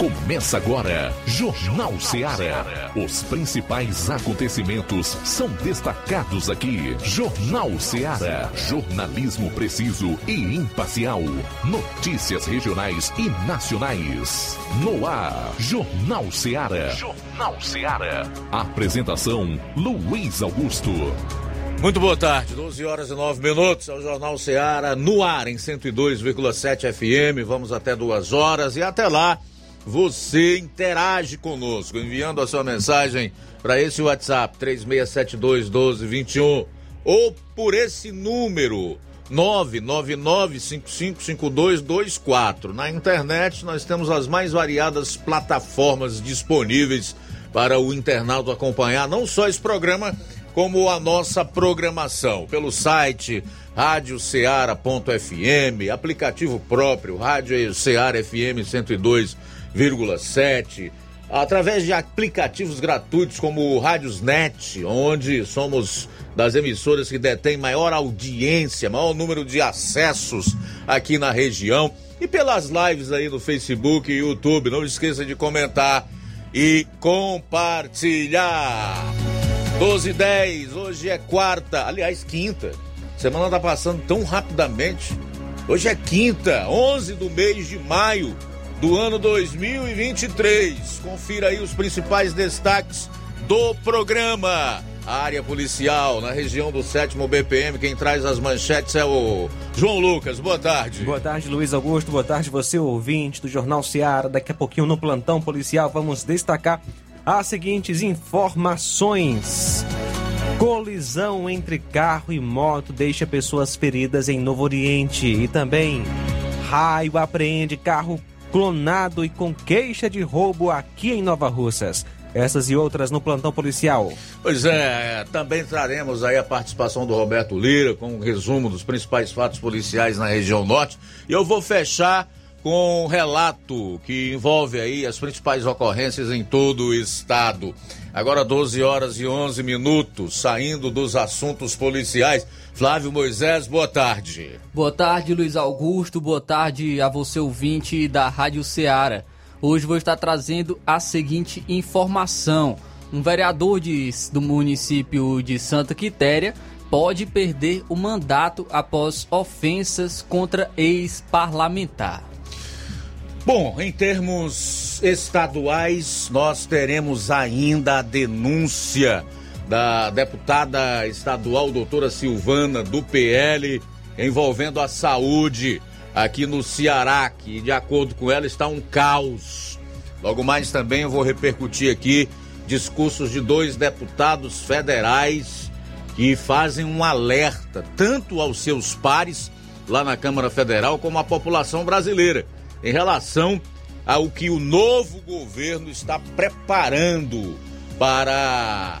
Começa agora, Jornal Ceará. Os principais acontecimentos são destacados aqui. Jornal Ceará. Jornalismo preciso e imparcial. Notícias regionais e nacionais. No ar, Jornal Ceará. Jornal Ceará. Apresentação: Luiz Augusto. Muito boa tarde, 12 horas e 9 minutos, é o Jornal Ceará no ar em 102,7 FM. Vamos até duas horas e até lá você interage conosco, enviando a sua mensagem para esse WhatsApp 36721221 ou por esse número 999555224. Na internet nós temos as mais variadas plataformas disponíveis para o internauta acompanhar não só esse programa, como a nossa programação pelo site radioceara.fm, aplicativo próprio, Rádio Ceará FM 102 101,7, através de aplicativos gratuitos como o Rádiosnet, onde somos das emissoras que detêm maior audiência, maior número de acessos aqui na região, e pelas lives aí no Facebook e YouTube. Não esqueça de comentar e compartilhar. 12 e 10, hoje é quarta, aliás, quinta. Semana tá passando tão rapidamente. Hoje é quinta, 11 do mês de maio do ano 2023. Confira aí os principais destaques do programa. A área policial na região do sétimo BPM. Quem traz as manchetes é o João Lucas. Boa tarde. Boa tarde, Luiz Augusto. Boa tarde, você ouvinte do Jornal Seara. Daqui a pouquinho no plantão policial vamos destacar as seguintes informações. Colisão entre carro e moto deixa pessoas feridas em Novo Oriente. E também, raio apreende carro clonado e com queixa de roubo aqui em Nova Russas. Essas e outras no plantão policial. Pois é, também traremos aí a participação do Roberto Lira com um resumo dos principais fatos policiais na região norte. E eu vou fechar com um relato que envolve aí as principais ocorrências em todo o estado. Agora 12 horas e 11 minutos, saindo dos assuntos policiais. Flávio Moisés, boa tarde. Boa tarde, Luiz Augusto. Boa tarde a você ouvinte da Rádio Ceará. Hoje vou estar trazendo a seguinte informação: um vereador de, do município de Santa Quitéria pode perder o mandato após ofensas contra ex-parlamentar. Bom, em termos estaduais, nós teremos ainda a denúncia da deputada estadual doutora Silvana do PL envolvendo a saúde aqui no Ceará, que de acordo com ela está um caos. Logo mais também eu vou repercutir aqui discursos de dois deputados federais que fazem um alerta tanto aos seus pares lá na Câmara Federal como à população brasileira em relação ao que o novo governo está preparando para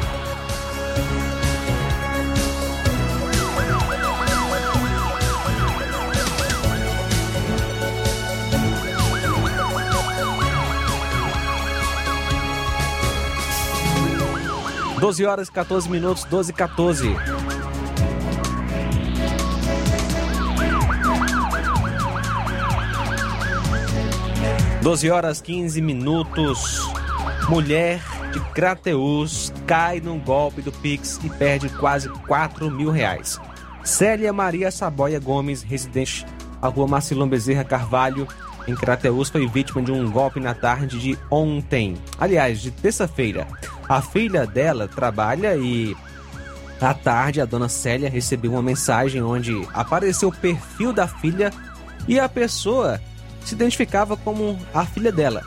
Doze horas e 14 minutos, 12 e 14. Doze horas 15 minutos. Mulher de Crateus cai num golpe do Pix e perde quase 4 mil reais. Célia Maria Saboia Gomes, residente à rua Marcilão Bezerra Carvalho, em Crateus, foi vítima de um golpe na tarde de ontem. Aliás, de terça-feira. A filha dela trabalha e à tarde a dona Célia recebeu uma mensagem onde apareceu o perfil da filha e a pessoa se identificava como a filha dela.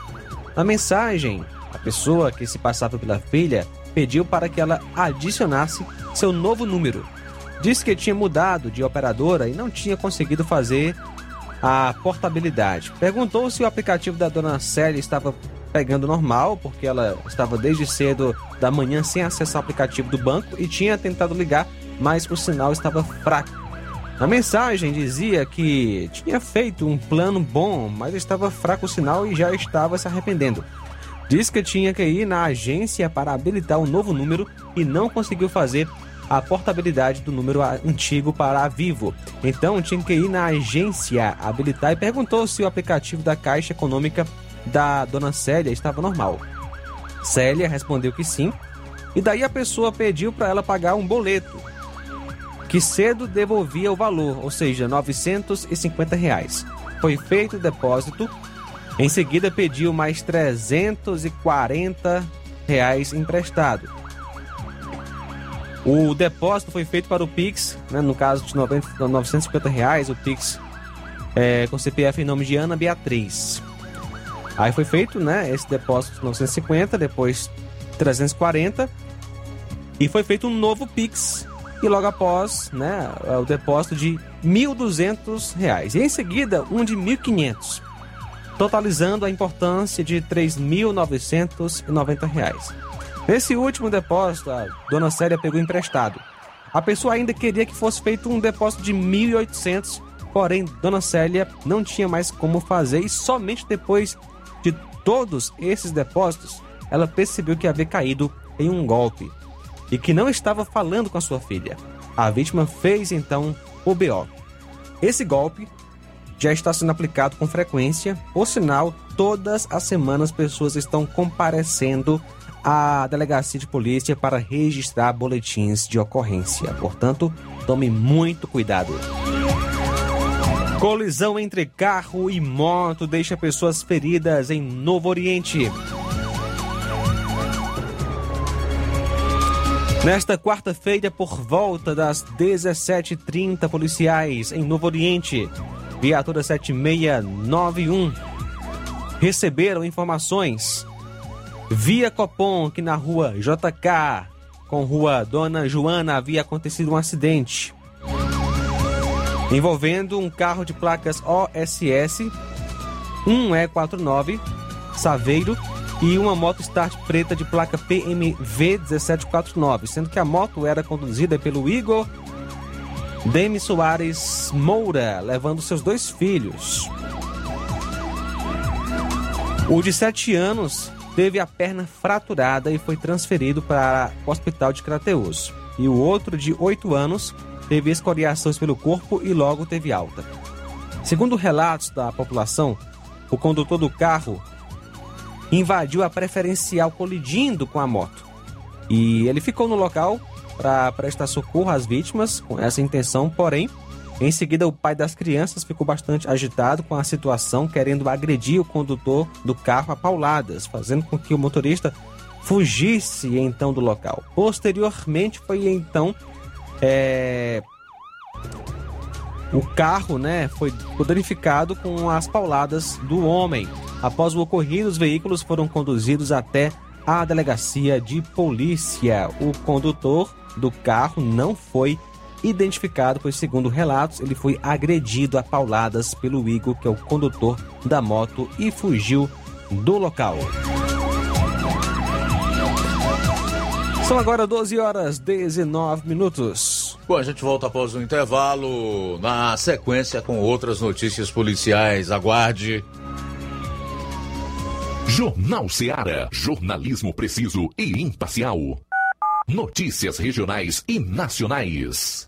Na mensagem, a pessoa que se passava pela filha pediu para que ela adicionasse seu novo número. Disse que tinha mudado de operadora e não tinha conseguido fazer a portabilidade. Perguntou se o aplicativo da dona Célia estava pegando normal, porque ela estava desde cedo da manhã sem acesso ao aplicativo do banco e tinha tentado ligar, mas o sinal estava fraco. Na mensagem dizia que tinha feito um plano bom, mas estava fraco o sinal e já estava se arrependendo. Diz que tinha que ir na agência para habilitar um novo número e não conseguiu fazer a portabilidade do número antigo para a Vivo. Então tinha que ir na agência habilitar e perguntou se o aplicativo da Caixa Econômica da dona Célia estava normal. Célia respondeu que sim, e daí a pessoa pediu para ela pagar um boleto, que cedo devolvia o valor, ou seja, 950 reais. Foi feito o depósito, em seguida pediu mais 340 reais emprestado. O depósito foi feito para o Pix, né, no caso de 90, 950 reais, o Pix é, com CPF em nome de Ana Beatriz. Aí foi feito né, esse depósito de 950, depois 340, e foi feito um novo Pix, e logo após né, o depósito de 1.200 reais. E em seguida, um de R$ 1.500, totalizando a importância de 3.990 reais. Nesse último depósito, a dona Célia pegou emprestado. A pessoa ainda queria que fosse feito um depósito de 1.800, porém dona Célia não tinha mais como fazer e somente depois de todos esses depósitos ela percebeu que havia caído em um golpe e que não estava falando com a sua filha. A vítima fez então o BO. Esse golpe já está sendo aplicado com frequência, por sinal, todas as semanas pessoas estão comparecendo à delegacia de polícia para registrar boletins de ocorrência. Portanto, tome muito cuidado. Colisão entre carro e moto deixa pessoas feridas em Novo Oriente. Nesta quarta-feira, por volta das 17h30, policiais em Novo Oriente, viatura 7691, receberam informações via Copom que na rua JK, com rua Dona Joana, havia acontecido um acidente envolvendo um carro de placas OSS 1E49 Saveiro e uma moto Start preta de placa PMV 1749, sendo que a moto era conduzida pelo Igor Demi Soares Moura, levando seus dois filhos. O de 7 anos teve a perna fraturada e foi transferido para o hospital de Crateus. E o outro, de 8 anos, teve escoriações pelo corpo e logo teve alta. Segundo relatos da população, o condutor do carro invadiu a preferencial colidindo com a moto. E ele ficou no local para prestar socorro às vítimas com essa intenção, porém, em seguida o pai das crianças ficou bastante agitado com a situação, querendo agredir o condutor do carro a pauladas, fazendo com que o motorista fugisse então do local. Posteriormente foi então é... o carro, né, foi danificado com as pauladas do homem. Após o ocorrido, os veículos foram conduzidos até a delegacia de polícia. O condutor do carro não foi identificado, pois, segundo relatos, ele foi agredido a pauladas pelo Igor, que é o condutor da moto, e fugiu do local. São agora 12 horas 19 minutos. Bom, a gente volta após o intervalo, na sequência com outras notícias policiais. Aguarde. Jornal Seara. Jornalismo preciso e imparcial. Notícias regionais e nacionais.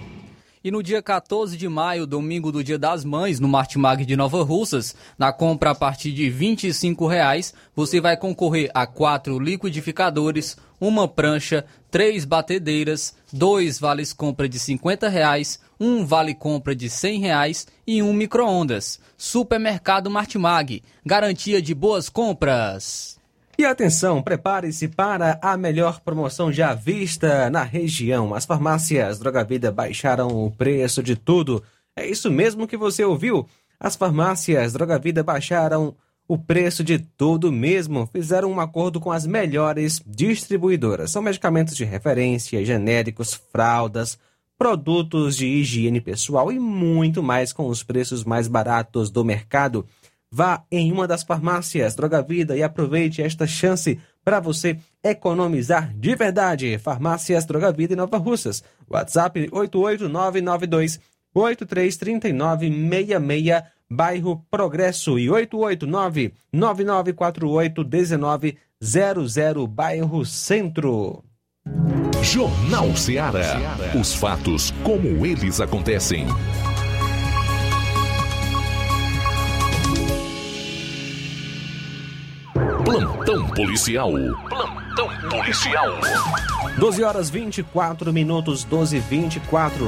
E no dia 14 de maio, domingo do Dia das Mães, no Martimag de Nova Russas, na compra a partir de 25 reais, você vai concorrer a quatro liquidificadores, uma prancha, três batedeiras, dois vales compra de 50 reais, um vale compra de 100 reais e um micro-ondas. Supermercado Martimag, garantia de boas compras. E atenção, prepare-se para a melhor promoção já vista na região. As farmácias Droga Vida baixaram o preço de tudo. É isso mesmo que você ouviu. As farmácias Droga Vida baixaram o preço de tudo mesmo. Fizeram um acordo com as melhores distribuidoras. São medicamentos de referência, genéricos, fraldas, produtos de higiene pessoal e muito mais com os preços mais baratos do mercado. Vá em uma das farmácias Droga Vida e aproveite esta chance para você economizar de verdade. Farmácias Droga Vida em Nova Russas. WhatsApp 88992 833966, bairro Progresso e 889 9948 1900, bairro Centro. Jornal Ceará. Os fatos como eles acontecem. Plantão policial. Plantão policial. 12 horas 24 minutos, 12 e 24.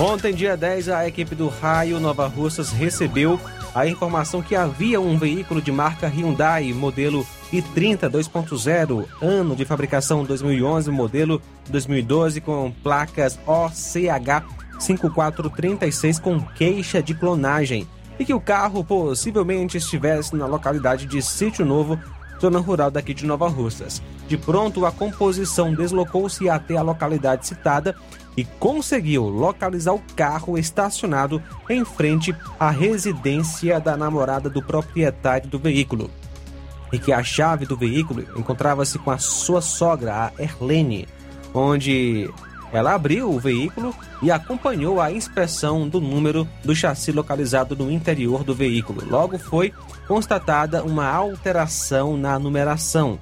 Ontem, dia 10, a equipe do Raio Nova Russas recebeu a informação que havia um veículo de marca Hyundai, modelo i30 2.0, ano de fabricação 2011, modelo 2012, com placas OCH 5436 com queixa de clonagem e que o carro possivelmente estivesse na localidade de Sítio Novo, zona rural daqui de Nova Russas. De pronto, a composição deslocou-se até a localidade citada e conseguiu localizar o carro estacionado em frente à residência da namorada do proprietário do veículo. E que a chave do veículo encontrava-se com a sua sogra, a Erlene, onde ela abriu o veículo e acompanhou a inspeção do número do chassi localizado no interior do veículo. Logo foi constatada uma alteração na numeração.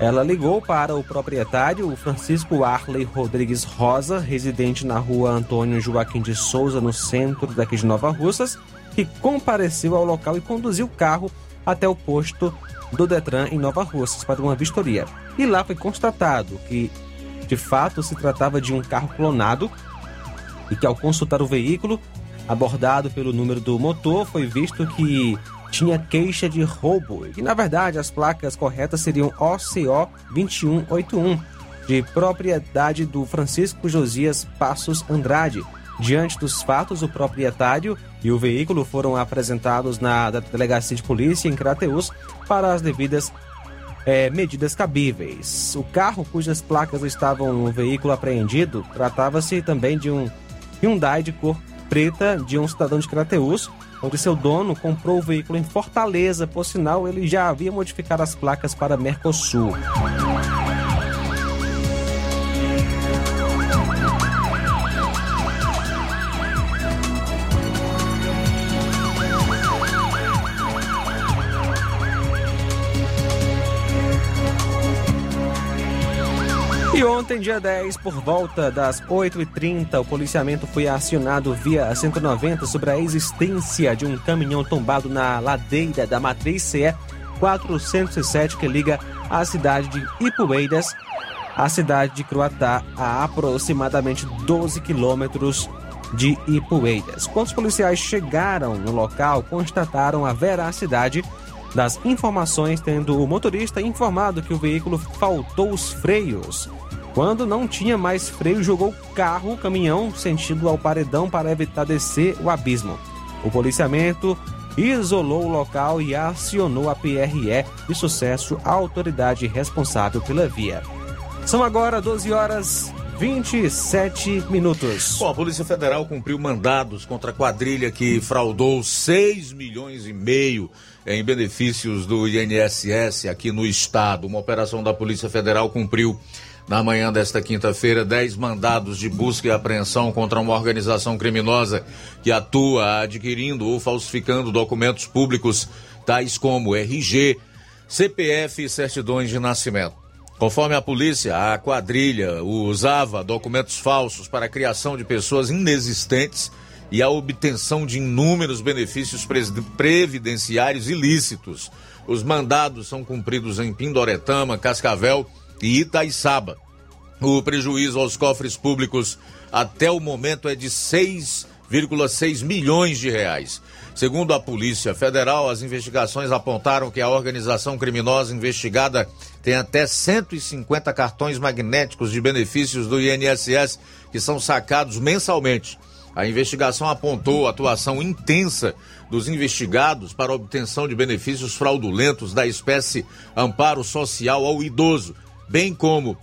Ela ligou para o proprietário, o Francisco Arley Rodrigues Rosa, residente na rua Antônio Joaquim de Souza, no centro daqui de Nova Russas, que compareceu ao local e conduziu o carro até o posto do Detran em Nova Russas para uma vistoria. E lá foi constatado que de fato, se tratava de um carro clonado e que, ao consultar o veículo, abordado pelo número do motor, foi visto que tinha queixa de roubo e que, na verdade, as placas corretas seriam OCO 2181, de propriedade do Francisco Josias Passos Andrade. Diante dos fatos, o proprietário e o veículo foram apresentados na delegacia de polícia em Crateus para as devidas é, medidas cabíveis. O carro cujas placas estavam no veículo apreendido tratava-se também de um Hyundai de cor preta de um cidadão de Crateus, onde seu dono comprou o veículo em Fortaleza, por sinal ele já havia modificado as placas para Mercosul. E ontem, dia 10, por volta das 8h30, o policiamento foi acionado via 190 sobre a existência de um caminhão tombado na ladeira da matriz CE 407 que liga a cidade de Ipueiras à cidade de Croatá, a aproximadamente 12 quilômetros de Ipueiras. Quando os policiais chegaram no local, constataram a veracidade das informações, tendo o motorista informado que o veículo faltou os freios. Quando não tinha mais freio, jogou carro, caminhão, sentido ao paredão para evitar descer o abismo. O policiamento isolou o local e acionou a PRE de sucesso, a autoridade responsável pela via. São agora 12 horas 27 minutos. Bom, a Polícia Federal cumpriu mandados contra a quadrilha que fraudou 6 milhões e meio em benefícios do INSS aqui no estado. Uma operação da Polícia Federal cumpriu na manhã desta quinta-feira, 10 mandados de busca e apreensão contra uma organização criminosa que atua adquirindo ou falsificando documentos públicos, tais como RG, CPF e certidões de nascimento. Conforme a polícia, a quadrilha usava documentos falsos para a criação de pessoas inexistentes e a obtenção de inúmeros benefícios previdenciários ilícitos. Os mandados são cumpridos em Pindoretama, Cascavel e Itaiçaba. O prejuízo aos cofres públicos até o momento é de 6,6 milhões de reais. Segundo a Polícia Federal, as investigações apontaram que a organização criminosa investigada tem até 150 cartões magnéticos de benefícios do INSS que são sacados mensalmente. A investigação apontou a atuação intensa dos investigados para obtenção de benefícios fraudulentos da espécie amparo social ao idoso, bem como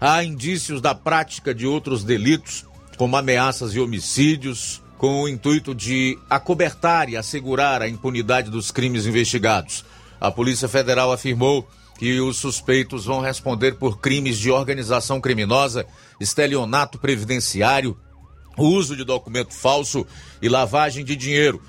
há indícios da prática de outros delitos, como ameaças e homicídios, com o intuito de acobertar e assegurar a impunidade dos crimes investigados. A Polícia Federal afirmou que os suspeitos vão responder por crimes de organização criminosa, estelionato previdenciário, uso de documento falso e lavagem de dinheiro,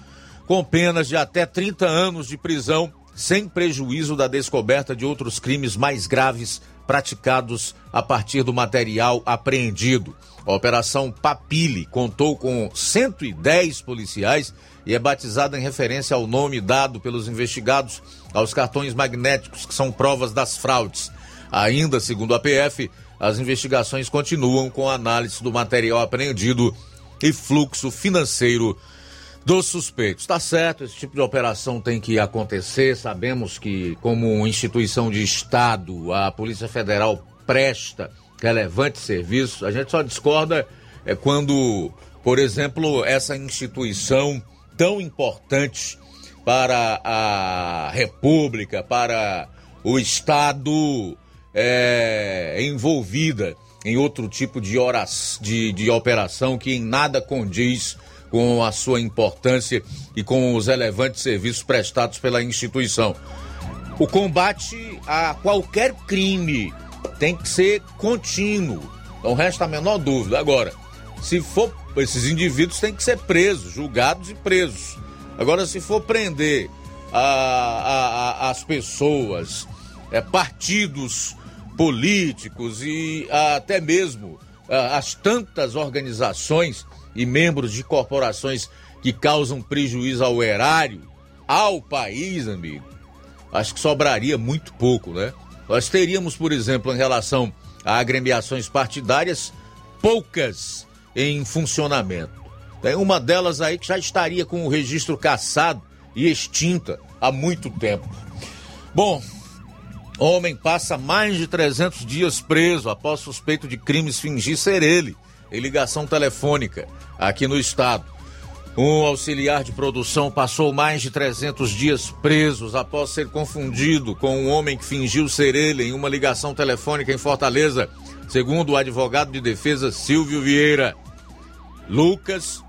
com penas de até 30 anos de prisão, sem prejuízo da descoberta de outros crimes mais graves praticados a partir do material apreendido. A Operação Papile contou com 110 policiais e é batizada em referência ao nome dado pelos investigados aos cartões magnéticos, que são provas das fraudes. Ainda, segundo a PF, as investigações continuam com análise do material apreendido e fluxo financeiro dos suspeitos. Tá certo, esse tipo de operação tem que acontecer. Sabemos que, como instituição de Estado, a Polícia Federal presta relevante serviço. A gente só discorda é quando, por exemplo, essa instituição tão importante para a República, para o Estado, é envolvida em outro tipo de, horas, de, de operação que em nada condiz com a sua importância e com os relevantes serviços prestados pela instituição. O combate a qualquer crime tem que ser contínuo. Não resta a menor dúvida. Agora, se for, esses indivíduos têm que ser presos, julgados e presos. Agora, se for prender a, a, a, as pessoas, é, partidos políticos e até mesmo as tantas organizações e membros de corporações que causam prejuízo ao erário, ao país, amigo, acho que sobraria muito pouco, né? Nós teríamos, por exemplo, em relação a agremiações partidárias, poucas em funcionamento. Tem uma delas aí que já estaria com o registro cassado e extinta há muito tempo. Bom, homem passa mais de 300 dias preso após suspeito de crimes fingir ser ele em ligação telefônica aqui no estado. Um auxiliar de produção passou mais de 300 dias presos após ser confundido com um homem que fingiu ser ele em uma ligação telefônica em Fortaleza, segundo o advogado de defesa Silvio Vieira. Lucas,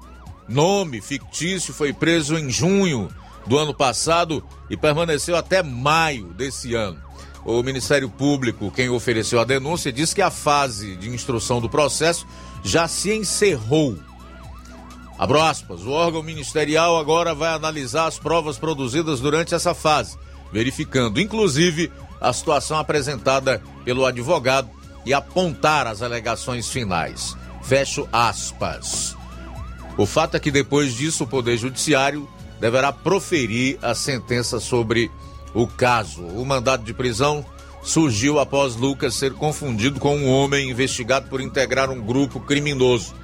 nome fictício, foi preso em junho do ano passado e permaneceu até maio desse ano. O Ministério Público, quem ofereceu a denúncia, disse que a fase de instrução do processo já se encerrou Abro aspas, o órgão ministerial agora vai analisar as provas produzidas durante essa fase, verificando inclusive a situação apresentada pelo advogado e apontar as alegações finais. Fecho aspas. O fato é que depois disso o Poder Judiciário deverá proferir a sentença sobre o caso. O mandado de prisão surgiu após Lucas ser confundido com um homem investigado por integrar um grupo criminoso.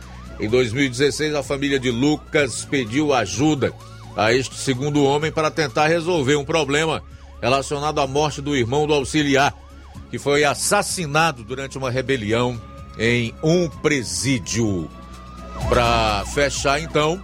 Em 2016, a família de Lucas pediu ajuda a este segundo homem para tentar resolver um problema relacionado à morte do irmão do auxiliar, que foi assassinado durante uma rebelião em um presídio. Para fechar, então,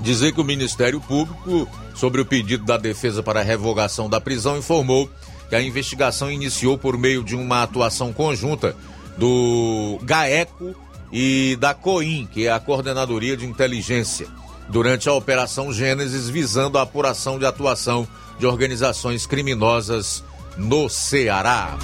dizer que o Ministério Público, sobre o pedido da defesa para revogação da prisão, informou que a investigação iniciou por meio de uma atuação conjunta do GAECO e da COIN, que é a Coordenadoria de Inteligência, durante a Operação Gênesis, visando a apuração de atuação de organizações criminosas no Ceará.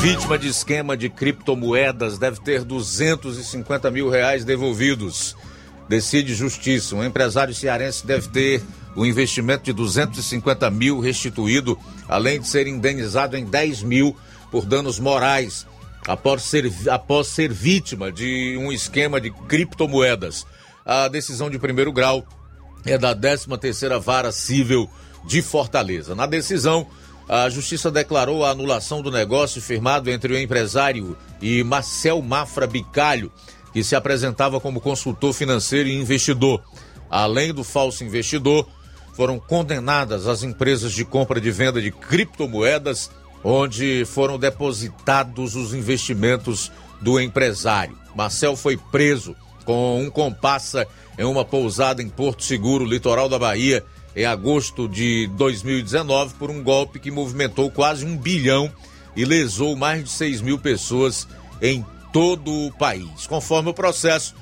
Vítima de esquema de criptomoedas deve ter 250 mil reais devolvidos. Decide justiça. Um empresário cearense deve ter o investimento de 250 mil restituído, além de ser indenizado em 10 mil por danos morais após ser, após ser vítima de um esquema de criptomoedas. A decisão de primeiro grau é da 13ª Vara Civil de Fortaleza. Na decisão, a Justiça declarou a anulação do negócio firmado entre o empresário e Marcel Mafra Bicalho, que se apresentava como consultor financeiro e investidor. Além do falso investidor, foram condenadas as empresas de compra e venda de criptomoedas, onde foram depositados os investimentos do empresário. Marcel foi preso com um compassa em uma pousada em Porto Seguro, litoral da Bahia, em agosto de 2019 por um golpe que movimentou quase um bilhão e lesou mais de 6 mil pessoas em todo o país. Conforme o processo,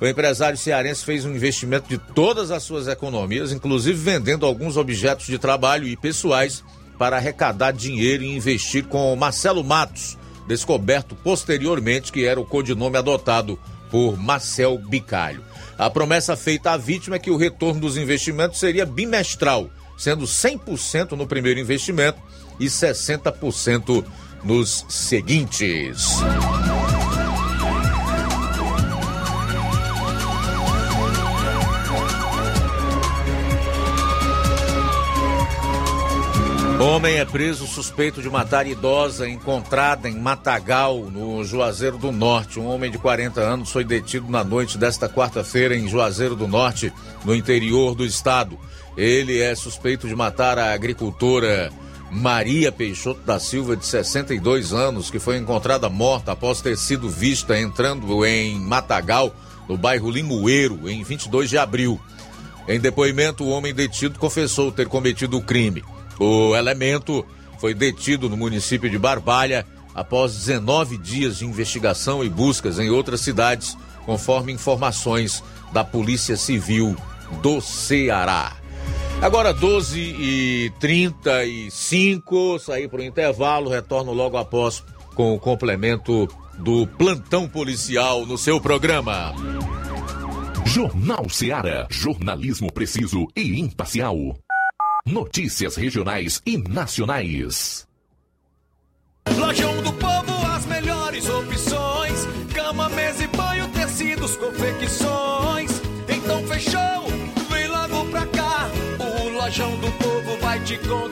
o empresário cearense fez um investimento de todas as suas economias, inclusive vendendo alguns objetos de trabalho e pessoais para arrecadar dinheiro e investir com Marcelo Matos, descoberto posteriormente que era o codinome adotado por Marcel Bicalho. A promessa feita à vítima é que o retorno dos investimentos seria bimestral, sendo 100% no primeiro investimento e 60% nos seguintes. Homem é preso suspeito de matar idosa encontrada em Matagal, no Juazeiro do Norte. Um homem de 40 anos foi detido na noite desta quarta-feira em Juazeiro do Norte, no interior do estado. Ele é suspeito de matar a agricultora Maria Peixoto da Silva, de 62 anos, que foi encontrada morta após ter sido vista entrando em Matagal, no bairro Limoeiro, em 22 de abril. Em depoimento, o homem detido confessou ter cometido o crime. O elemento foi detido no município de Barbalha após 19 dias de investigação e buscas em outras cidades, conforme informações da Polícia Civil do Ceará. Agora 12 e 35, saí para o intervalo, retorno logo após com o complemento do plantão policial no seu programa. Jornal Ceará, jornalismo preciso e imparcial. Notícias regionais e nacionais. Lojão do Povo, as melhores opções: cama, mesa e banho, tecidos, confecções. Então fechou, vem logo pra cá. O Lojão do Povo vai te conquistar.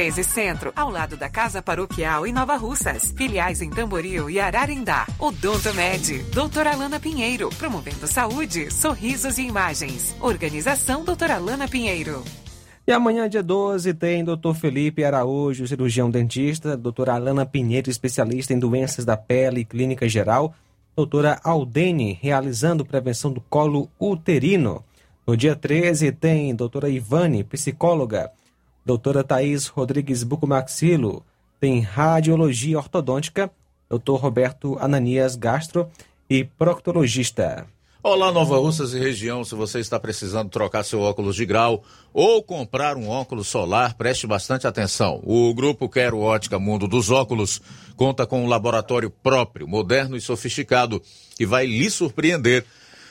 1213 Centro, ao lado da Casa Paroquial em Nova Russas. Filiais em Tamboril e Ararindá. Odonto Med, doutora Alana Pinheiro, promovendo saúde, sorrisos e imagens. Organização doutora Alana Pinheiro. E amanhã, dia 12, tem Dr. Felipe Araújo, cirurgião dentista, doutora Alana Pinheiro, especialista em doenças da pele e clínica geral, doutora Aldene, realizando prevenção do colo uterino. No dia 13, tem doutora Ivane, psicóloga, doutora Thaís Rodrigues Bucomaxilo, tem radiologia ortodôntica, doutor Roberto Ananias Gastro e proctologista. Olá, Nova Russas e região. Se você está precisando trocar seu óculos de grau ou comprar um óculos solar, preste bastante atenção. O grupo Quero Ótica Mundo dos Óculos conta com um laboratório próprio, moderno e sofisticado, que vai lhe surpreender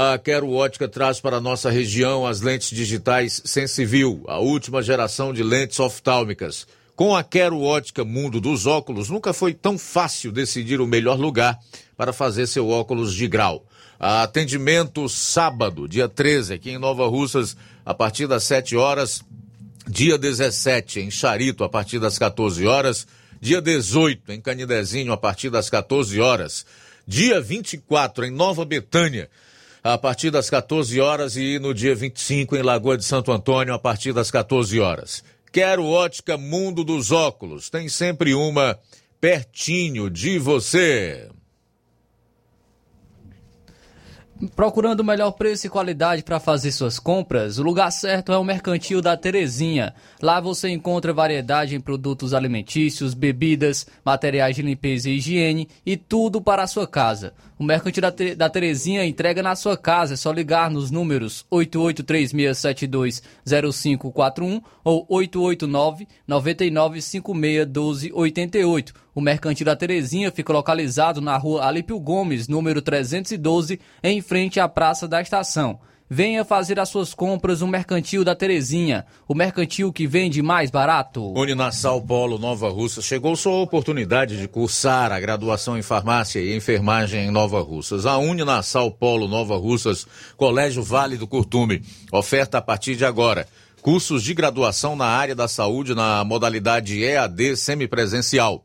a Quero Ótica traz para nossa região as lentes digitais Sensivil, a última geração de lentes oftálmicas. Com a Quero Ótica Mundo dos Óculos, nunca foi tão fácil decidir o melhor lugar para fazer seu óculos de grau. Atendimento sábado, dia 13, aqui em Nova Russas, a partir das 7 horas. Dia 17, em Charito, a partir das 14 horas. Dia 18, em Canidezinho, a partir das 14 horas. Dia 24, em Nova Betânia, a partir das 14 horas e no dia 25 em Lagoa de Santo Antônio a partir das 14 horas. Quero ótica Mundo dos Óculos. Tem sempre uma pertinho de você. Procurando o melhor preço e qualidade para fazer suas compras, o lugar certo é o Mercantil da Terezinha. Lá você encontra variedade em produtos alimentícios, bebidas, materiais de limpeza e higiene e tudo para a sua casa. O Mercantil da, da Terezinha entrega na sua casa, é só ligar nos números 8836720541 ou 889 99561288. O Mercantil da Terezinha fica localizado na rua Alípio Gomes, número 312, em frente à Praça da Estação. Venha fazer as suas compras no Mercantil da Terezinha, o mercantil que vende mais barato. Uninassal Polo Nova Russa chegou sua oportunidade de cursar a graduação em farmácia e enfermagem em Nova Russas. A Uninassal Polo Nova Russas, Colégio Vale do Curtume, oferta a partir de agora cursos de graduação na área da saúde na modalidade EAD semipresencial.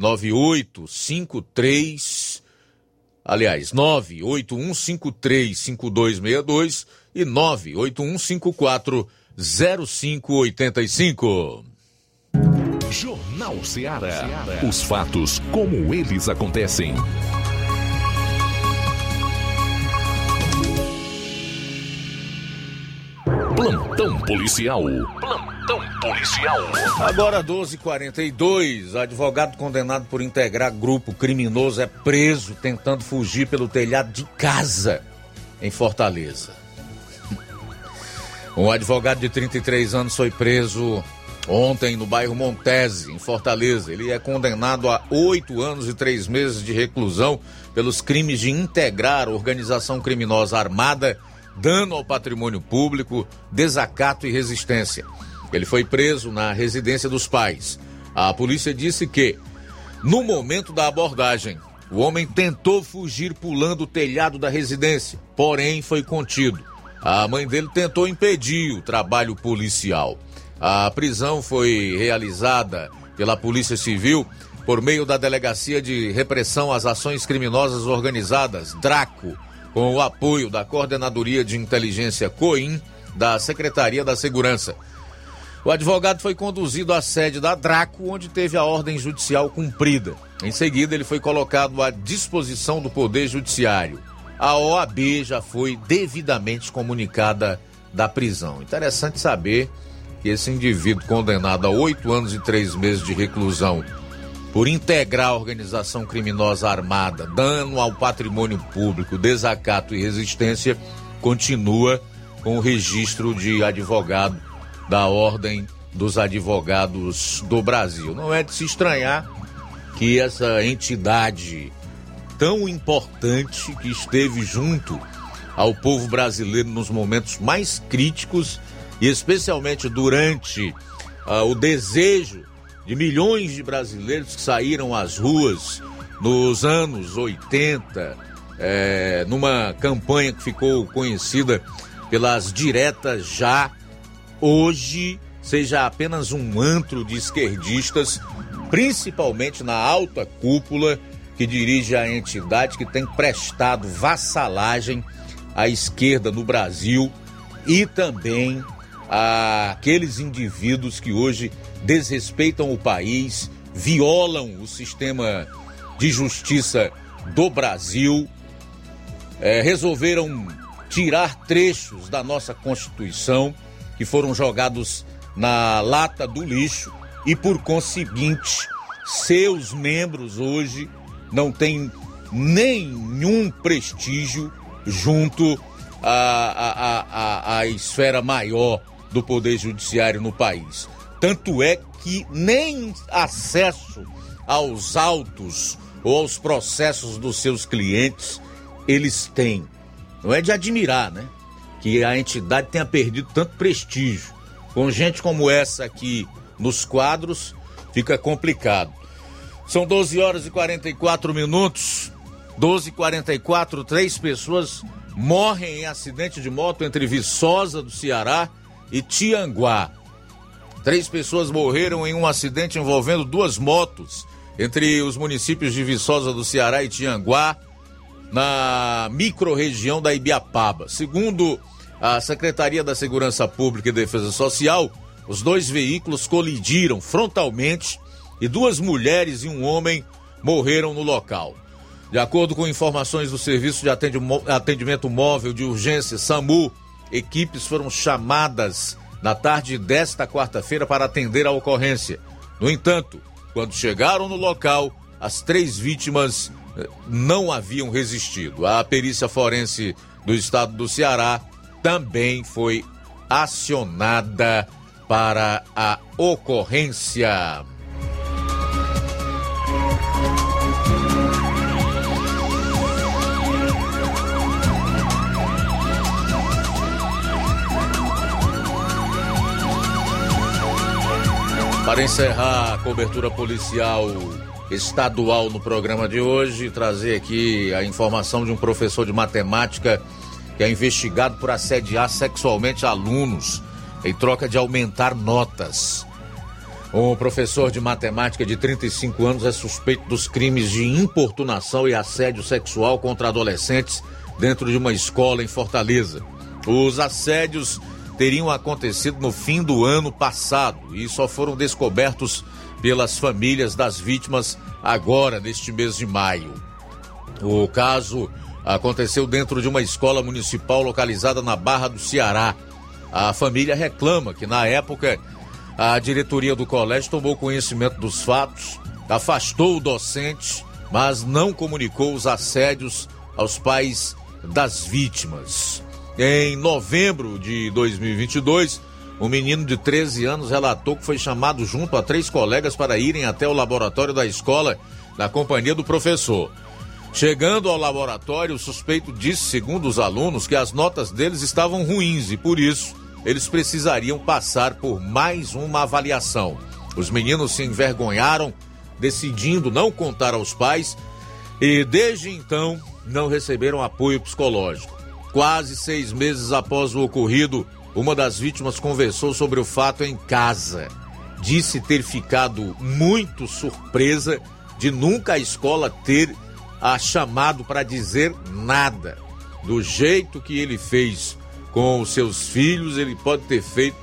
9853 aliás, 981535262 e 981540585. Jornal Ceará. Os fatos como eles acontecem. Plantão policial. Plantão policial. Agora 12:42, advogado condenado por integrar grupo criminoso é preso tentando fugir pelo telhado de casa em Fortaleza. Um advogado de 33 anos foi preso ontem no bairro Montese, em Fortaleza. Ele é condenado a oito anos e três meses de reclusão pelos crimes de integrar organização criminosa armada dano ao patrimônio público, desacato e resistência. Ele foi preso na residência dos pais. A polícia disse que, no momento da abordagem, o homem tentou fugir pulando o telhado da residência, porém foi contido. A mãe dele tentou impedir o trabalho policial. A prisão foi realizada pela Polícia Civil por meio da Delegacia de Repressão às Ações Criminosas Organizadas, DRACO, com o apoio da Coordenadoria de Inteligência COIN da Secretaria da Segurança. O advogado foi conduzido à sede da Draco, onde teve a ordem judicial cumprida. Em seguida, ele foi colocado à disposição do Poder Judiciário. A OAB já foi devidamente comunicada da prisão. Interessante saber que esse indivíduo condenado a oito anos e três meses de reclusão por integrar a organização criminosa armada, dano ao patrimônio público, desacato e resistência, continua com o registro de advogado da Ordem dos Advogados do Brasil. Não é de se estranhar que essa entidade tão importante que esteve junto ao povo brasileiro nos momentos mais críticos e especialmente durante uh, o desejo de milhões de brasileiros que saíram às ruas nos anos 80, é, numa campanha que ficou conhecida pelas diretas já, hoje seja apenas um antro de esquerdistas, principalmente na alta cúpula que dirige a entidade que tem prestado vassalagem à esquerda no Brasil e também àqueles indivíduos que hoje desrespeitam o país, violam o sistema de justiça do Brasil, é, resolveram tirar trechos da nossa Constituição que foram jogados na lata do lixo e, por conseguinte, seus membros hoje não têm nenhum prestígio junto à, à, à, à esfera maior do Poder Judiciário no país. Tanto é que nem acesso aos autos ou aos processos dos seus clientes eles têm. Não é de admirar, né? Que a entidade tenha perdido tanto prestígio. Com gente como essa aqui nos quadros, fica complicado. São 12 horas e 44 minutos. 12:44 três pessoas morrem em acidente de moto entre Viçosa do Ceará e Tianguá. Três pessoas morreram em um acidente envolvendo duas motos entre os municípios de Viçosa do Ceará e Tianguá, na microrregião da Ibiapaba. Segundo a Secretaria da Segurança Pública e Defesa Social, os dois veículos colidiram frontalmente e duas mulheres e um homem morreram no local. De acordo com informações do Serviço de Atendimento Móvel de Urgência SAMU, equipes foram chamadas na tarde desta quarta-feira para atender a ocorrência. No entanto, quando chegaram no local, as três vítimas não haviam resistido. A perícia forense do estado do Ceará também foi acionada para a ocorrência. Para encerrar a cobertura policial estadual no programa de hoje, trazer aqui a informação de um professor de matemática que é investigado por assediar sexualmente alunos em troca de aumentar notas. Um professor de matemática de 35 anos é suspeito dos crimes de importunação e assédio sexual contra adolescentes dentro de uma escola em Fortaleza. Os assédios teriam acontecido no fim do ano passado e só foram descobertos pelas famílias das vítimas agora, neste mês de maio. O caso aconteceu dentro de uma escola municipal localizada na Barra do Ceará. A família reclama que, na época, a diretoria do colégio tomou conhecimento dos fatos, afastou o docente, mas não comunicou os assédios aos pais das vítimas. Em novembro de 2022, um menino de 13 anos relatou que foi chamado junto a três colegas para irem até o laboratório da escola na companhia do professor. Chegando ao laboratório, o suspeito disse, segundo os alunos, que as notas deles estavam ruins e por isso eles precisariam passar por mais uma avaliação. Os meninos se envergonharam, decidindo não contar aos pais e desde então não receberam apoio psicológico. Quase seis meses após o ocorrido, uma das vítimas conversou sobre o fato em casa. Disse ter ficado muito surpresa de nunca a escola ter a chamado para dizer nada. Do jeito que ele fez com os seus filhos, ele pode ter feito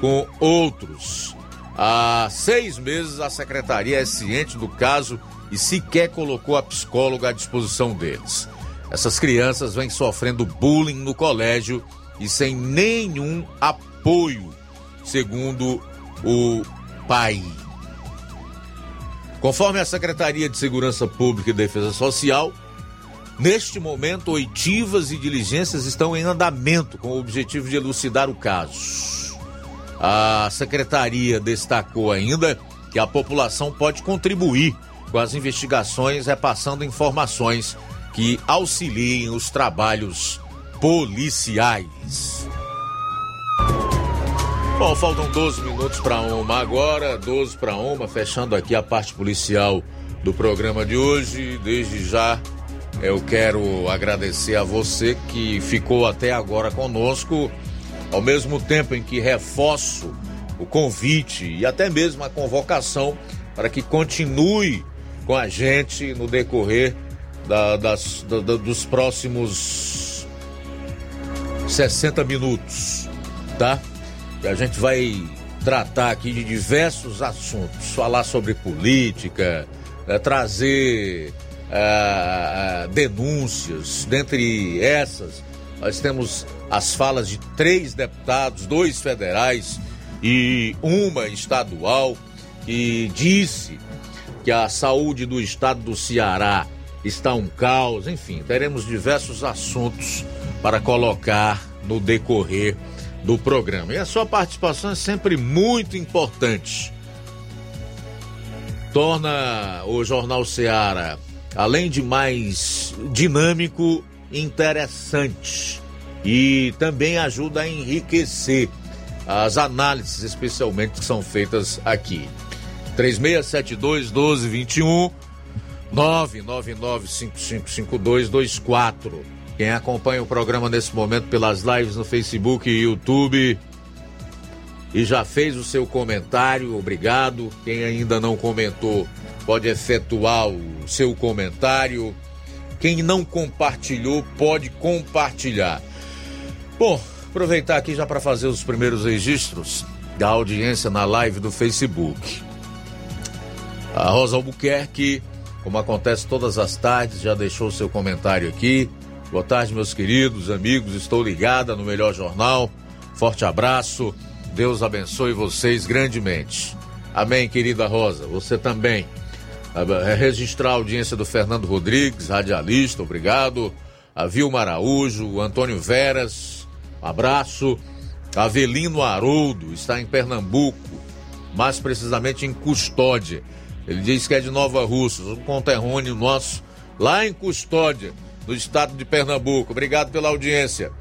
com outros. Há seis meses, a secretaria é ciente do caso e sequer colocou a psicóloga à disposição deles. Essas crianças vêm sofrendo bullying no colégio e sem nenhum apoio, segundo o pai. Conforme a Secretaria de Segurança Pública e Defesa Social, neste momento, oitivas e diligências estão em andamento com o objetivo de elucidar o caso. A secretaria destacou ainda que a população pode contribuir com as investigações, repassando informações que auxiliem os trabalhos policiais. Bom, faltam 12 minutos para uma agora, 12 para uma, fechando aqui a parte policial do programa de hoje. Desde já eu quero agradecer a você que ficou até agora conosco, ao mesmo tempo em que reforço o convite e até mesmo a convocação para que continue com a gente no decorrer da, das, da, dos próximos 60 minutos, tá? E a gente vai tratar aqui de diversos assuntos, falar sobre política, é, trazer é, denúncias. Dentre essas, nós temos as falas de três deputados, dois federais e uma estadual, que disse que a saúde do estado do Ceará está um caos, enfim, teremos diversos assuntos para colocar no decorrer do programa. E a sua participação é sempre muito importante. Torna o Jornal Seara, além de mais dinâmico, interessante e também ajuda a enriquecer as análises, especialmente que são feitas aqui. 3672 1221 999555224. Quem acompanha o programa nesse momento pelas lives no Facebook e YouTube e já fez o seu comentário, obrigado. Quem ainda não comentou, pode efetuar o seu comentário. Quem não compartilhou, pode compartilhar. Bom, aproveitar aqui já para fazer os primeiros registros da audiência na live do Facebook. A Rosa Albuquerque, como acontece todas as tardes, já deixou seu comentário aqui. Boa tarde, meus queridos amigos. Estou ligada no Melhor Jornal. Forte abraço. Deus abençoe vocês grandemente. Amém, querida Rosa. Você também. É registrar a audiência do Fernando Rodrigues, radialista, obrigado. A Vilma Araújo, o Antônio Veras, um abraço. Avelino Haroldo está em Pernambuco, mais precisamente em Custódia. Ele diz que é de Nova Russa, um conterrâneo nosso, lá em Custódia do estado de Pernambuco. Obrigado pela audiência.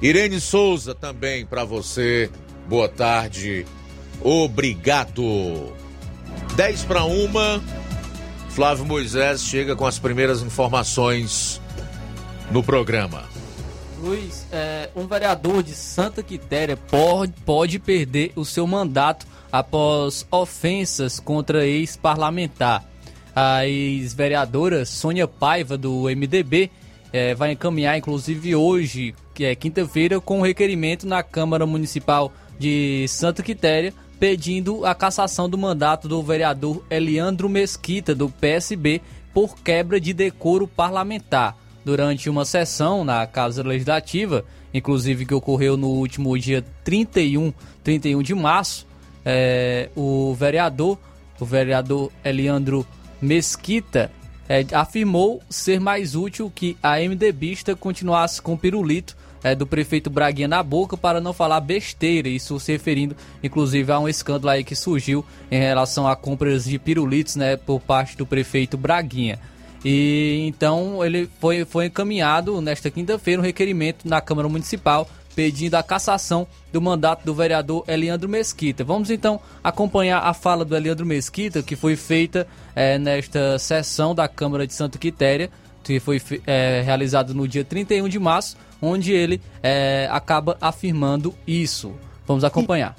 Irene Souza também para você. Boa tarde. Obrigado. 10 para uma. Flávio Moisés chega com as primeiras informações no programa. Luiz, é, um vereador de Santa Quitéria pode, pode perder o seu mandato após ofensas contra ex-parlamentar a ex-vereadora Sônia Paiva, do MDB, é, vai encaminhar, inclusive hoje, que é quinta-feira, com um requerimento na Câmara Municipal de Santa Quitéria, pedindo a cassação do mandato do vereador Eliandro Mesquita, do PSB, por quebra de decoro parlamentar. Durante uma sessão na Casa Legislativa, inclusive que ocorreu no último dia 31, 31 de março, é, o vereador, o vereador Eliandro Mesquita é, afirmou ser mais útil que a MDBista continuasse com o pirulito é, do prefeito Braguinha na boca para não falar besteira, isso se referindo inclusive a um escândalo aí que surgiu em relação a compras de pirulitos né, por parte do prefeito Braguinha. E então ele foi, foi encaminhado nesta quinta-feira um requerimento na Câmara Municipal pedindo a cassação do mandato do vereador Eliandro Mesquita. Vamos então acompanhar a fala do Eliandro Mesquita, que foi feita é, nesta sessão da Câmara de Santa Quitéria, que foi é, realizado no dia 31 de março, onde ele é, acaba afirmando isso. Vamos acompanhar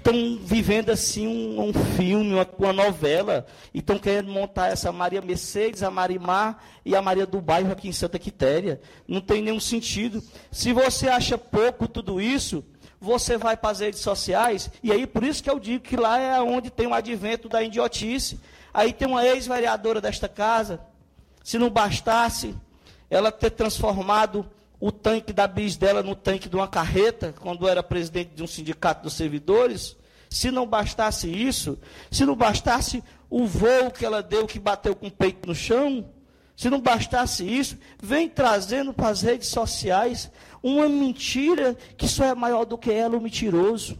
estão vivendo assim um, um filme, uma, uma novela, e estão querendo montar essa Maria Mercedes, a Marimar e a Maria do Bairro aqui em Santa Quitéria. Não tem nenhum sentido. Se você acha pouco tudo isso, você vai para as redes sociais, e aí por isso que eu digo que lá é onde tem o advento da idiotice. Aí tem uma ex-vereadora desta casa, se não bastasse ela ter transformado o tanque da bis dela no tanque de uma carreta, quando era presidente de um sindicato dos servidores. Se não bastasse isso, se não bastasse o voo que ela deu, que bateu com o peito no chão, se não bastasse isso, vem trazendo para as redes sociais uma mentira que só é maior do que ela, o mentiroso.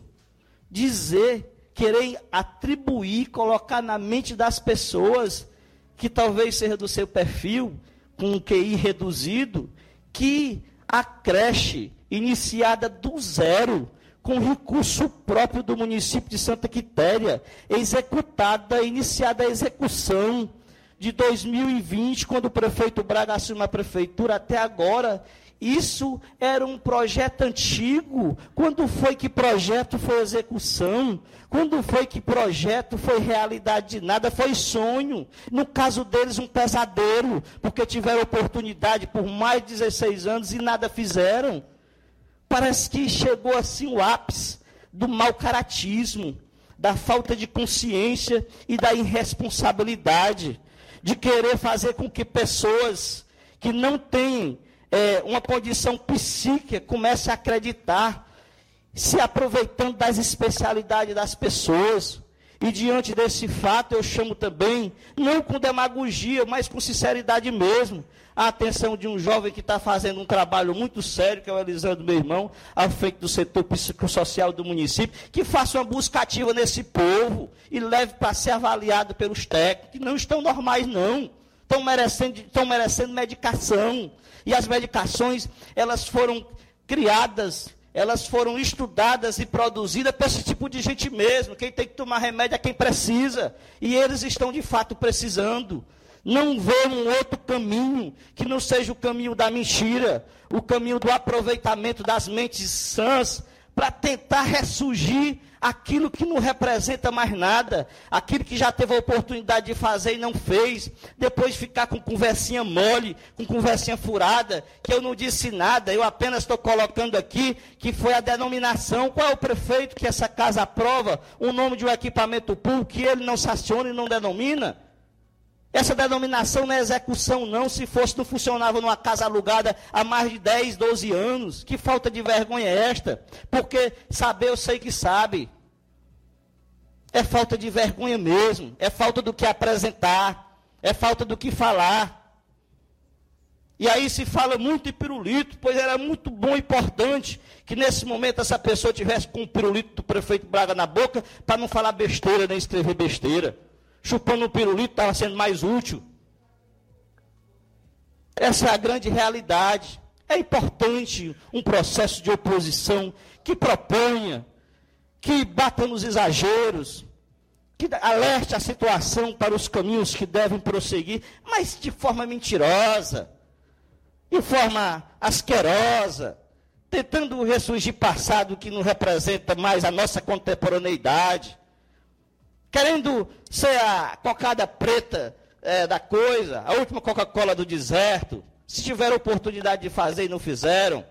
Dizer, querer atribuir, colocar na mente das pessoas, que talvez seja do seu perfil, com um QI reduzido, que a creche, iniciada do zero, com recurso próprio do município de Santa Quitéria, executada, iniciada a execução de 2020, quando o prefeito Braga assumiu a prefeitura, até agora, isso era um projeto antigo. Quando foi que projeto foi execução? Quando foi que projeto foi realidade de nada? Foi sonho. No caso deles, um pesadelo, porque tiveram oportunidade por mais de 16 anos e nada fizeram. Parece que chegou assim o ápice do mau caratismo, da falta de consciência e da irresponsabilidade de querer fazer com que pessoas que não têm é, uma condição psíquica, comece a acreditar, se aproveitando das especialidades das pessoas. E diante desse fato, eu chamo também, não com demagogia, mas com sinceridade mesmo, a atenção de um jovem que está fazendo um trabalho muito sério, que é o Elisandro, meu irmão, à frente do setor psicossocial do município, que faça uma busca ativa nesse povo e leve para ser avaliado pelos técnicos, que não estão normais, não. Estão merecendo, estão merecendo medicação, e as medicações, elas foram criadas elas foram estudadas e produzidas para esse tipo de gente mesmo. Quem tem que tomar remédio é quem precisa. E eles estão de fato precisando. Não vê um outro caminho que não seja o caminho da mentira, o caminho do aproveitamento das mentes sãs para tentar ressurgir aquilo que não representa mais nada, aquilo que já teve a oportunidade de fazer e não fez, depois ficar com conversinha mole, com conversinha furada, que eu não disse nada, eu apenas estou colocando aqui que foi a denominação, qual é o prefeito que essa casa aprova, o nome de um equipamento público que ele não sanciona e não denomina? Essa denominação não é execução, não. Se fosse, não funcionava numa casa alugada há mais de 10, 12 anos. Que falta de vergonha é esta? Porque saber eu sei que sabe. É falta de vergonha mesmo. É falta do que apresentar. É falta do que falar. E aí se fala muito de pirulito, pois era muito bom e importante que nesse momento essa pessoa tivesse com o pirulito do prefeito Braga na boca para não falar besteira nem escrever besteira chupando um pirulito estava sendo mais útil. Essa é a grande realidade. É importante um processo de oposição que proponha, que bata nos exageros, que alerte a situação para os caminhos que devem prosseguir, mas de forma mentirosa, de forma asquerosa, tentando ressurgir passado que não representa mais a nossa contemporaneidade querendo ser a cocada preta é, da coisa, a última Coca-Cola do deserto. Se tiveram oportunidade de fazer e não fizeram.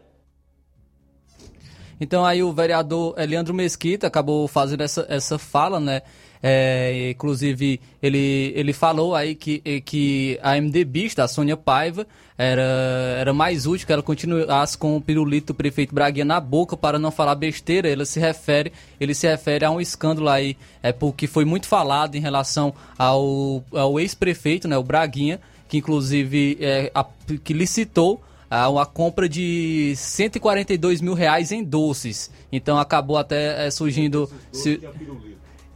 Então aí o vereador Leandro Mesquita acabou fazendo essa, essa fala, né? É, inclusive, ele, ele falou aí que, que a MDBista, a Sônia Paiva, era, era mais útil que ela continuasse com o pirulito do prefeito Braguinha na boca para não falar besteira. Ele se refere, ele se refere a um escândalo aí, é, porque foi muito falado em relação ao, ao ex-prefeito, né, o Braguinha, que inclusive é, a, que licitou a, a compra de 142 mil reais em doces. Então acabou até é, surgindo. Se,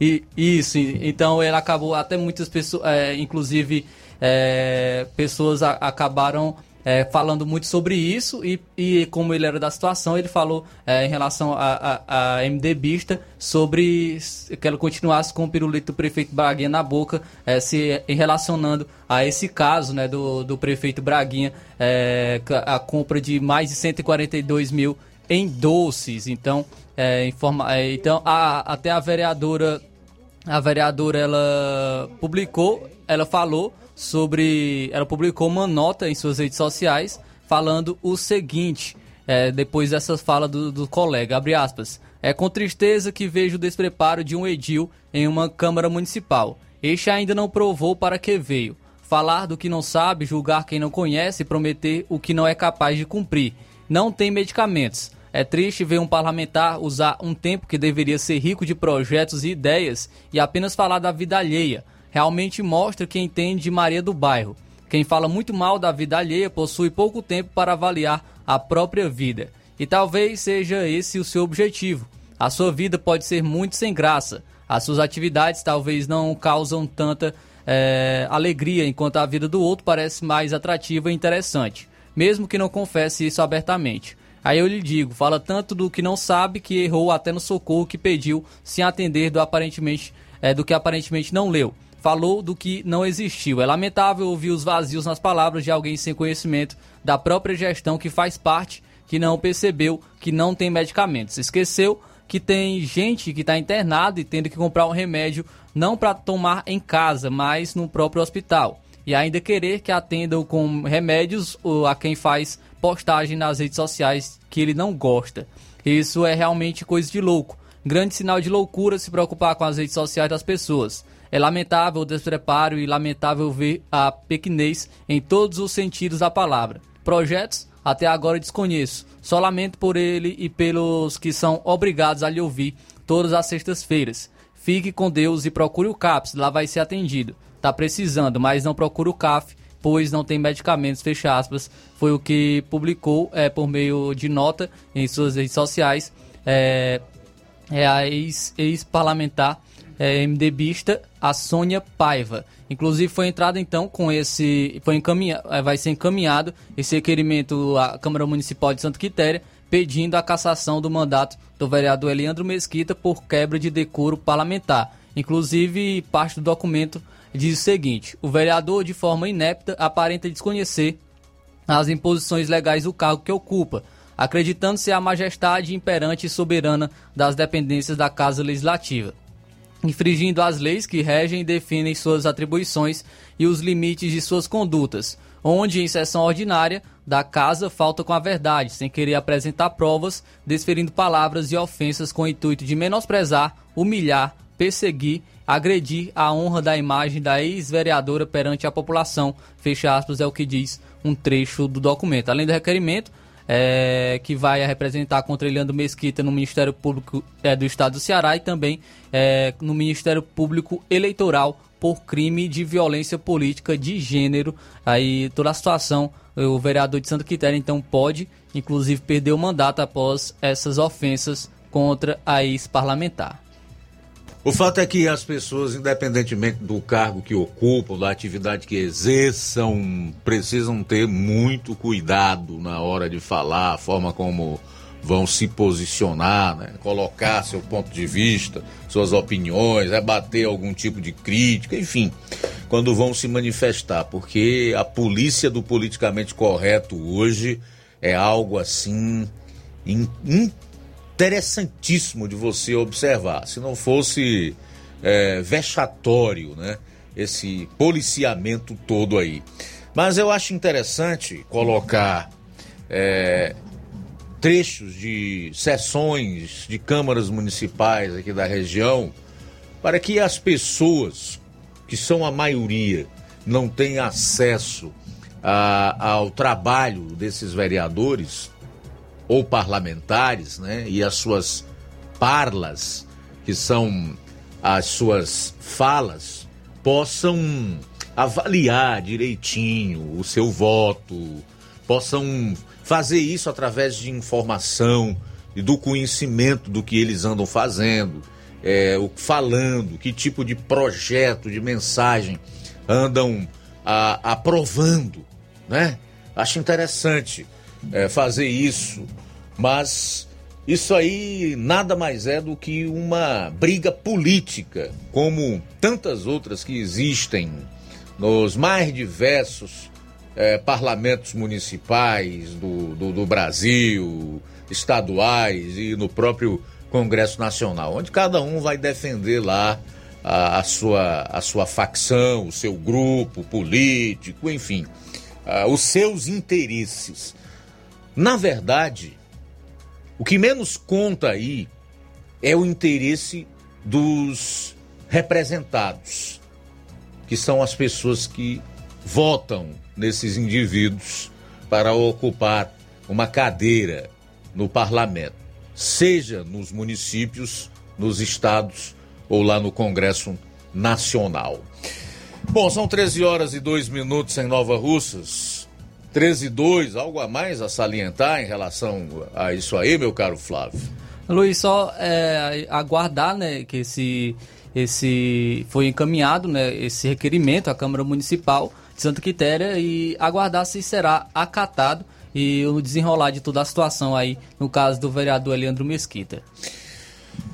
e, isso, então ele acabou, até muitas pessoas, é, inclusive é, pessoas a, acabaram é, falando muito sobre isso e, e como ele era da situação, ele falou é, em relação a, a, a MDBista sobre que ela continuasse com o pirulito do prefeito Braguinha na boca, é, se relacionando a esse caso né, do, do prefeito Braguinha, é, a compra de mais de 142 mil em doces. Então, é, informa, é, então a, até a vereadora, a vereadora ela publicou, ela falou sobre, ela publicou uma nota em suas redes sociais falando o seguinte, é, depois dessa fala do, do colega, abre aspas, é com tristeza que vejo o despreparo de um edil em uma Câmara Municipal. Este ainda não provou para que veio. Falar do que não sabe, julgar quem não conhece prometer o que não é capaz de cumprir. Não tem medicamentos. É triste ver um parlamentar usar um tempo que deveria ser rico de projetos e ideias e apenas falar da vida alheia. Realmente mostra quem entende de Maria do Bairro. Quem fala muito mal da vida alheia possui pouco tempo para avaliar a própria vida. E talvez seja esse o seu objetivo. A sua vida pode ser muito sem graça. As suas atividades talvez não causam tanta é, alegria, enquanto a vida do outro parece mais atrativa e interessante, mesmo que não confesse isso abertamente. Aí eu lhe digo, fala tanto do que não sabe que errou até no socorro que pediu, sem atender do aparentemente é, do que aparentemente não leu. Falou do que não existiu. É lamentável ouvir os vazios nas palavras de alguém sem conhecimento da própria gestão que faz parte, que não percebeu que não tem medicamentos. Esqueceu que tem gente que está internado e tendo que comprar um remédio não para tomar em casa, mas no próprio hospital. E ainda querer que atendam com remédios a quem faz postagem nas redes sociais que ele não gosta. Isso é realmente coisa de louco. Grande sinal de loucura se preocupar com as redes sociais das pessoas. É lamentável o despreparo e lamentável ver a pequenez em todos os sentidos da palavra. Projetos? Até agora desconheço. Só lamento por ele e pelos que são obrigados a lhe ouvir todas as sextas-feiras. Fique com Deus e procure o CAPS, lá vai ser atendido. Tá precisando, mas não procure o CAF, pois não tem medicamentos, fecha aspas, foi o que publicou é, por meio de nota em suas redes sociais é, é a ex-parlamentar ex é, MDBista, a Sônia Paiva. Inclusive foi entrado então com esse, foi encaminhado, é, vai ser encaminhado esse requerimento à Câmara Municipal de Santa Quitéria, pedindo a cassação do mandato do vereador Eliandro Mesquita por quebra de decoro parlamentar. Inclusive, parte do documento diz o seguinte: o vereador, de forma inepta, aparenta desconhecer as imposições legais do cargo que ocupa, acreditando ser a majestade imperante e soberana das dependências da Casa Legislativa, infringindo as leis que regem e definem suas atribuições e os limites de suas condutas, onde, em sessão ordinária da Casa, falta com a verdade, sem querer apresentar provas, desferindo palavras e ofensas com o intuito de menosprezar, humilhar, perseguir, agredir a honra da imagem da ex-vereadora perante a população. Fecha aspas, é o que diz um trecho do documento. Além do requerimento, é, que vai representar contra Eliandro Mesquita no Ministério Público é, do Estado do Ceará e também é, no Ministério Público Eleitoral por crime de violência política de gênero. Aí toda a situação, o vereador de Santa Quitéria então pode, inclusive, perder o mandato após essas ofensas contra a ex-parlamentar. O fato é que as pessoas, independentemente do cargo que ocupam, da atividade que exerçam, precisam ter muito cuidado na hora de falar, a forma como vão se posicionar, né? colocar seu ponto de vista, suas opiniões, rebater algum tipo de crítica, enfim, quando vão se manifestar, porque a polícia do politicamente correto hoje é algo assim interessantíssimo de você observar. Se não fosse é, vexatório, né? Esse policiamento todo aí. Mas eu acho interessante colocar é, trechos de sessões de câmaras municipais aqui da região para que as pessoas, que são a maioria, não tenham acesso a, ao trabalho desses vereadores, ou parlamentares, né, e as suas parlas, que são as suas falas, possam avaliar direitinho o seu voto, possam fazer isso através de informação e do conhecimento do que eles andam fazendo, é, falando, que tipo de projeto, de mensagem andam a, aprovando, né? Acho interessante é, fazer isso, mas isso aí nada mais é do que uma briga política, como tantas outras que existem nos mais diversos é, parlamentos municipais do, do, do, Brasil, estaduais e no próprio Congresso Nacional, onde cada um vai defender lá a, a sua, a sua facção, o seu grupo político, enfim, a, os seus interesses. Na verdade, o que menos conta aí é o interesse dos representados, que são as pessoas que votam nesses indivíduos para ocupar uma cadeira no parlamento, seja nos municípios, nos estados ou lá no Congresso Nacional. Bom, são 13 horas e 2 minutos em Nova Russas. 13 e 2, algo a mais a salientar em relação a isso aí, meu caro Flávio? Luiz, só é, aguardar né, que esse, esse foi encaminhado, né, esse requerimento à Câmara Municipal de Santa Quitéria e aguardar se será acatado e o desenrolar de toda a situação aí, no caso do vereador Leandro Mesquita.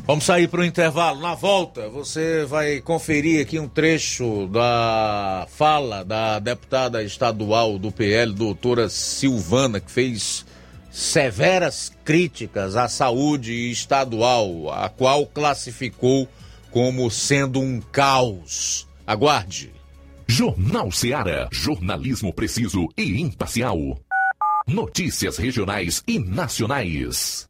Vamos sair para o intervalo. Na volta, você vai conferir aqui um trecho da fala da deputada estadual do PL, doutora Silvana, que fez severas críticas à saúde estadual, a qual classificou como sendo um caos. Aguarde. Jornal Seara. Jornalismo preciso e imparcial. Notícias regionais e nacionais.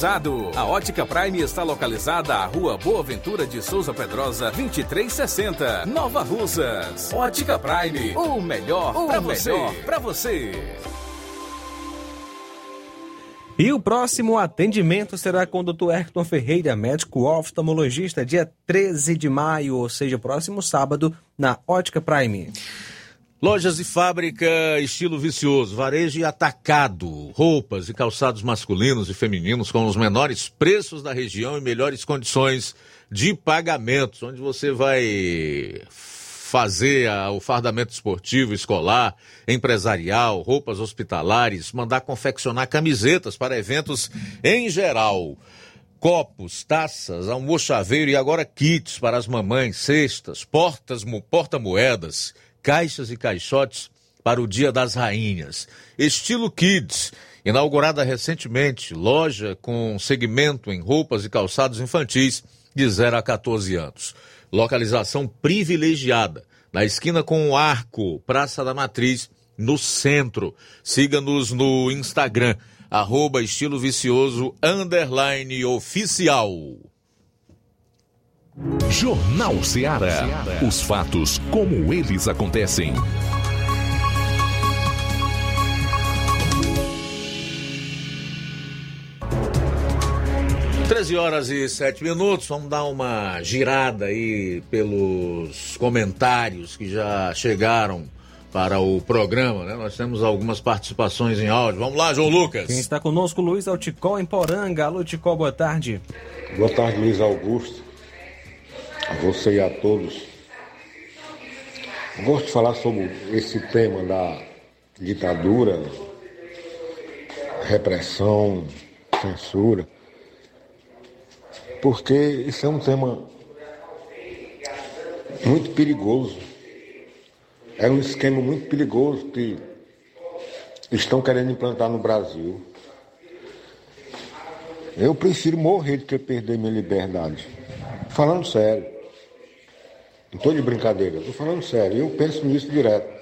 A Ótica Prime está localizada à Rua Boa Ventura de Souza Pedrosa, 2360, Nova Russas. Ótica Prime, o melhor para você. Pra você. E o próximo atendimento será com o Dr. Hector Ferreira, médico oftalmologista, dia 13 de maio, ou seja, próximo sábado, na Ótica Prime. Lojas e fábrica estilo vicioso, varejo e atacado, roupas e calçados masculinos e femininos com os menores preços da região e melhores condições de pagamentos, onde você vai fazer a- o fardamento esportivo, escolar, empresarial, roupas hospitalares, mandar confeccionar camisetas para eventos em geral. Copos, taças, almochaveiro e agora kits para as mamães, cestas, portas, mo- porta-moedas, caixas e caixotes para o Dia das Rainhas. Estilo Kids, inaugurada recentemente, loja com segmento em roupas e calçados infantis de 0 a 14 anos. Localização privilegiada, na esquina com o Arco, Praça da Matriz, no centro. Siga-nos no Instagram, arroba estilo vicioso, underline oficial. Jornal Ceará. Os fatos como eles acontecem. 13 horas e 7 minutos, vamos dar uma girada aí pelos comentários que já chegaram para o programa, né? Nós temos algumas participações em áudio. Vamos lá, João Lucas. Quem está conosco, Luiz Alticol, em Poranga. Alô, Ticol, boa tarde. Boa tarde, Luiz Augusto. A você e a todos. Gosto de falar sobre esse tema da ditadura, repressão, censura, porque isso é um tema muito perigoso. É um esquema muito perigoso que estão querendo implantar no Brasil. Eu prefiro morrer do que perder minha liberdade. Falando sério. Não estou de brincadeira, estou falando sério. Eu penso nisso direto.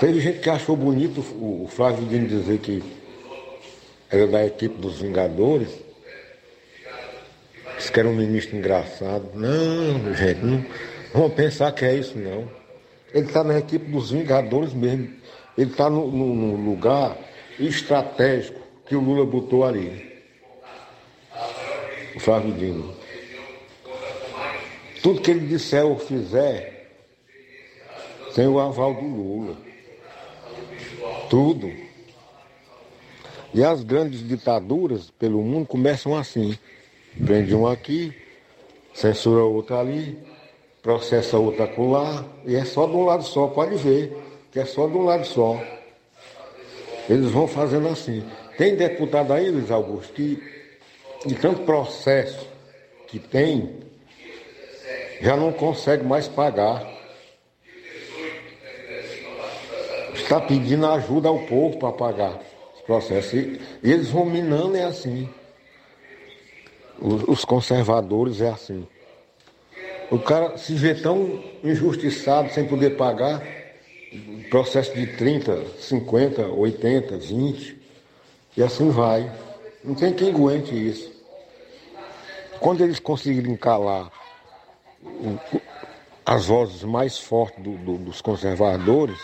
Teve gente que achou bonito o o Flávio Dino dizer que era da equipe dos Vingadores. Disse que era um ministro engraçado. Não, gente, não, vão pensar que é isso, não. Ele está na equipe dos Vingadores mesmo. Ele está no, no, no lugar estratégico que o Lula botou ali. O Flávio Dino. Tudo que ele disser ou fizer tem o aval do Lula. Tudo. E as grandes ditaduras pelo mundo começam assim. Prende um aqui, censura outro ali, processa outro acolá, e é só de um lado só, pode ver, que é só de um lado só. Eles vão fazendo assim. Tem deputado aí, Luiz Augusto, que de tanto processo que tem, já não consegue mais pagar. Está pedindo ajuda ao povo para pagar os processos. E, eles vão minando, é assim. Os conservadores é assim. O cara se vê tão injustiçado sem poder pagar, processo de 30, 50, 80, 20, e assim vai. Não tem quem aguente isso. Quando eles conseguirem calar as vozes mais fortes do, do, dos conservadores,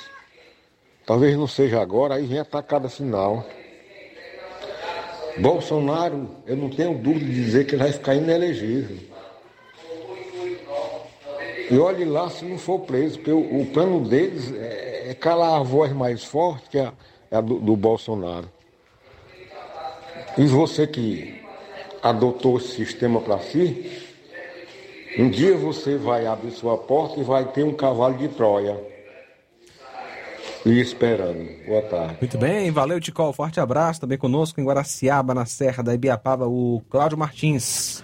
talvez não seja agora, aí vem a tacada final. Bolsonaro, eu não tenho dúvida de dizer que ele vai ficar inelegível. E olhe lá se não for preso, porque o, o plano deles é, é, calar a voz mais forte que a, a do, do Bolsonaro. E você que adotou esse sistema para si, um dia você vai abrir sua porta e vai ter um cavalo de Troia. E esperando. Boa tarde. Muito bem, valeu, Ticol. Forte abraço. Também conosco em Guaraciaba, na Serra da Ibiapaba, o Cláudio Martins.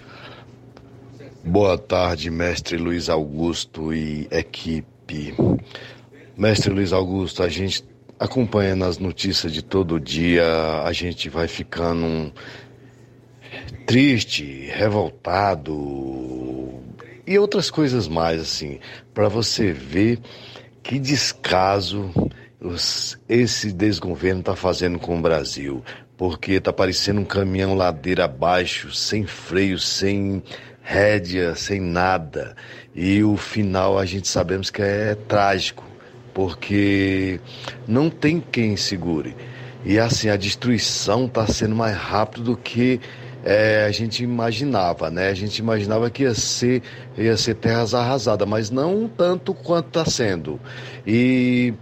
Boa tarde, mestre Luiz Augusto e equipe. Mestre Luiz Augusto, a gente acompanha nas notícias de todo dia, a gente vai ficando triste, revoltado e outras coisas mais assim, para você ver que descaso os, esse desgoverno está fazendo com o Brasil, porque está parecendo um caminhão ladeira abaixo, sem freio, sem rédea, sem nada. E o final a gente sabemos que é trágico, porque não tem quem segure. E assim, a destruição está sendo mais rápido do que é, a gente imaginava, né? A gente imaginava que ia ser, ia ser terras arrasadas, mas não tanto quanto está sendo. E,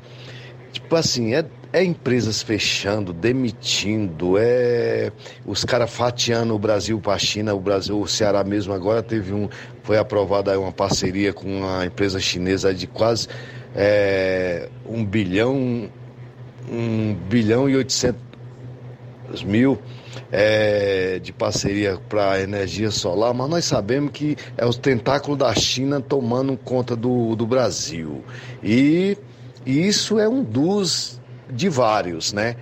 tipo assim, é é empresas fechando, demitindo, é os caras fatiando o Brasil para a China, o Brasil, o Ceará mesmo agora teve um, foi aprovada uma parceria com uma empresa chinesa de quase é, um bilhão, um bilhão e oitocentos mil é, de parceria para energia solar, mas nós sabemos que é os tentáculos da China tomando conta do, do Brasil. E, e isso é um dos de vários, né?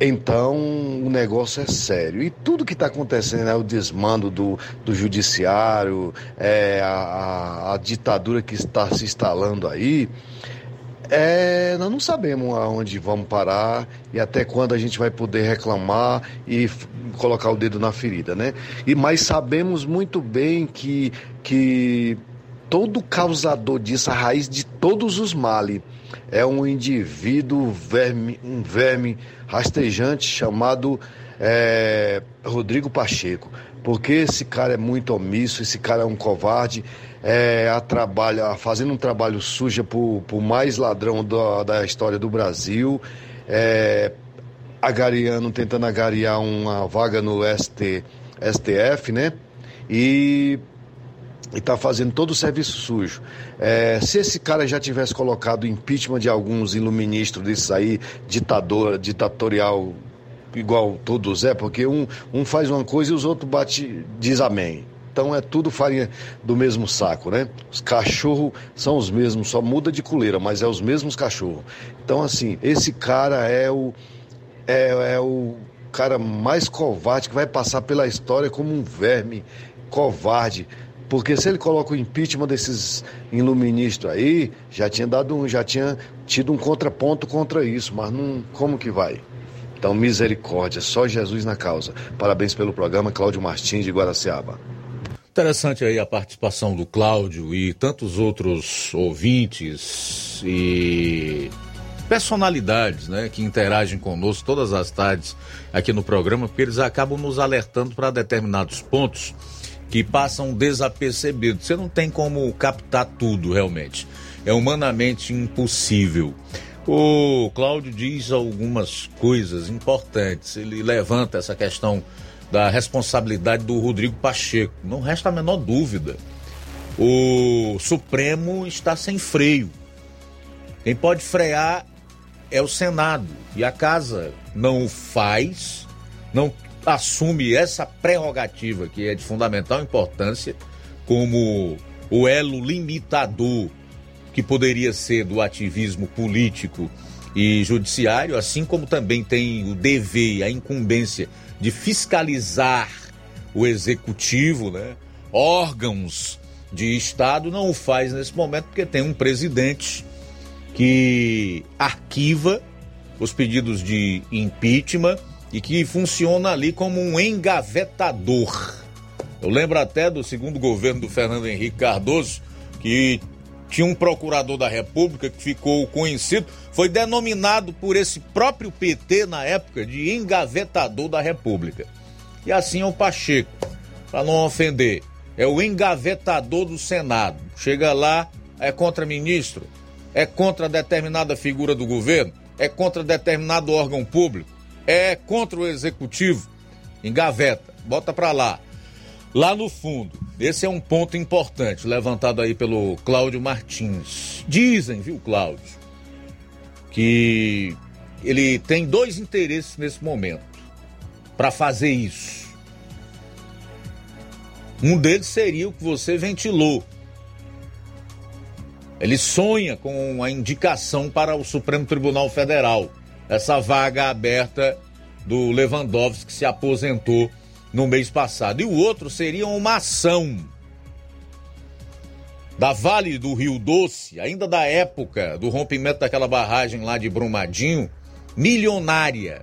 Então o negócio é sério. E tudo que está acontecendo, né, o desmando do, do judiciário, é, a, a, a ditadura que está se instalando aí, é, nós não sabemos aonde vamos parar e até quando a gente vai poder reclamar e colocar o dedo na ferida, né? E mas sabemos muito bem que, que todo causador disso, a raiz de todos os males, é um indivíduo, verme, um verme rastejante chamado é, Rodrigo Pacheco. Porque esse cara é muito omisso, esse cara é um covarde, é, a trabalha, fazendo um trabalho sujo por, por mais ladrão da, da história do Brasil, é, agariando, tentando agariar uma vaga no ST, STF, né? E está fazendo todo o serviço sujo. É, se esse cara já tivesse colocado impeachment de alguns iluministros desses aí, ditador, ditatorial, igual todos é, porque um, um faz uma coisa e os outros bate, diz amém. Então é tudo farinha do mesmo saco, né? Os cachorros são os mesmos, só muda de coleira, mas é os mesmos cachorros. Então, assim, esse cara é o, é, é o cara mais covarde que vai passar pela história como um verme covarde porque se ele coloca o impeachment desses iluministas aí, já tinha dado um, já tinha tido um contraponto contra isso, mas não, como que vai? Então, misericórdia, só Jesus na causa. Parabéns pelo programa, Cláudio Martins de Guaraciaba. Interessante aí a participação do Cláudio e tantos outros ouvintes e personalidades, né, que interagem conosco todas as tardes aqui no programa, porque eles acabam nos alertando para determinados pontos que passam desapercebidos. Você não tem como captar tudo realmente. É humanamente impossível. O Cláudio diz algumas coisas importantes. Ele levanta essa questão da responsabilidade do Rodrigo Pacheco. Não resta a menor dúvida. O Supremo está sem freio. Quem pode frear é o Senado. E a casa não o faz, não assume essa prerrogativa que é de fundamental importância como o elo limitador que poderia ser do ativismo político e judiciário, assim como também tem o dever, a incumbência de fiscalizar o executivo, né? órgãos de Estado, não o faz nesse momento porque tem um presidente que arquiva os pedidos de impeachment e que funciona ali como um engavetador. Eu lembro até do segundo governo do Fernando Henrique Cardoso, que tinha um procurador da República que ficou conhecido, foi denominado por esse próprio PT na época de engavetador da República. E assim é o Pacheco, para não ofender, é o engavetador do Senado. Chega lá, é contra ministro, é contra determinada figura do governo, é contra determinado órgão público, é contra o executivo. Engaveta, bota para lá. Lá no fundo, esse é um ponto importante levantado aí pelo Cláudio Martins. Dizem, viu, Cláudio, que ele tem dois interesses nesse momento para fazer isso. Um deles seria o que você ventilou. Ele sonha com a indicação para o Supremo Tribunal Federal, essa vaga aberta do Lewandowski que se aposentou no mês passado. E o outro seria uma ação da Vale do Rio Doce, ainda da época do rompimento daquela barragem lá de Brumadinho, milionária,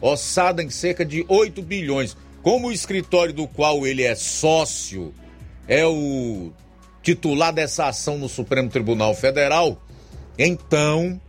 ossada em cerca de 8 bilhões. Como o escritório do qual ele é sócio é o titular dessa ação no Supremo Tribunal Federal, então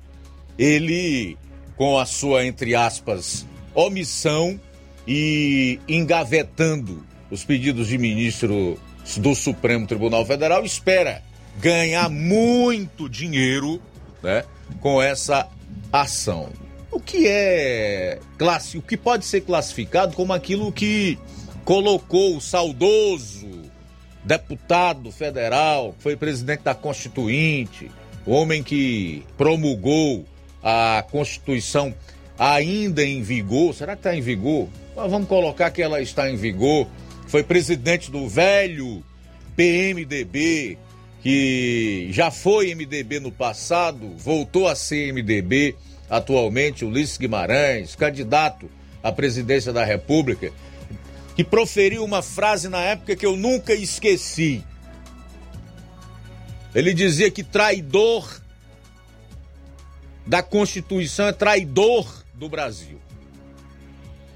ele, com a sua, entre aspas, omissão, e engavetando os pedidos de ministro do Supremo Tribunal Federal, espera ganhar muito dinheiro né, com essa ação. O que é classe, o que pode ser classificado como aquilo que colocou o saudoso deputado federal, que foi presidente da Constituinte, o homem que promulgou a Constituição ainda em vigor. Será que está em vigor? Mas vamos colocar que ela está em vigor. Foi presidente do velho PMDB, que já foi MDB no passado, voltou a ser MDB atualmente, Ulisses Guimarães, candidato à presidência da República, que proferiu uma frase na época que eu nunca esqueci. Ele dizia que traidor da Constituição é traidor do Brasil.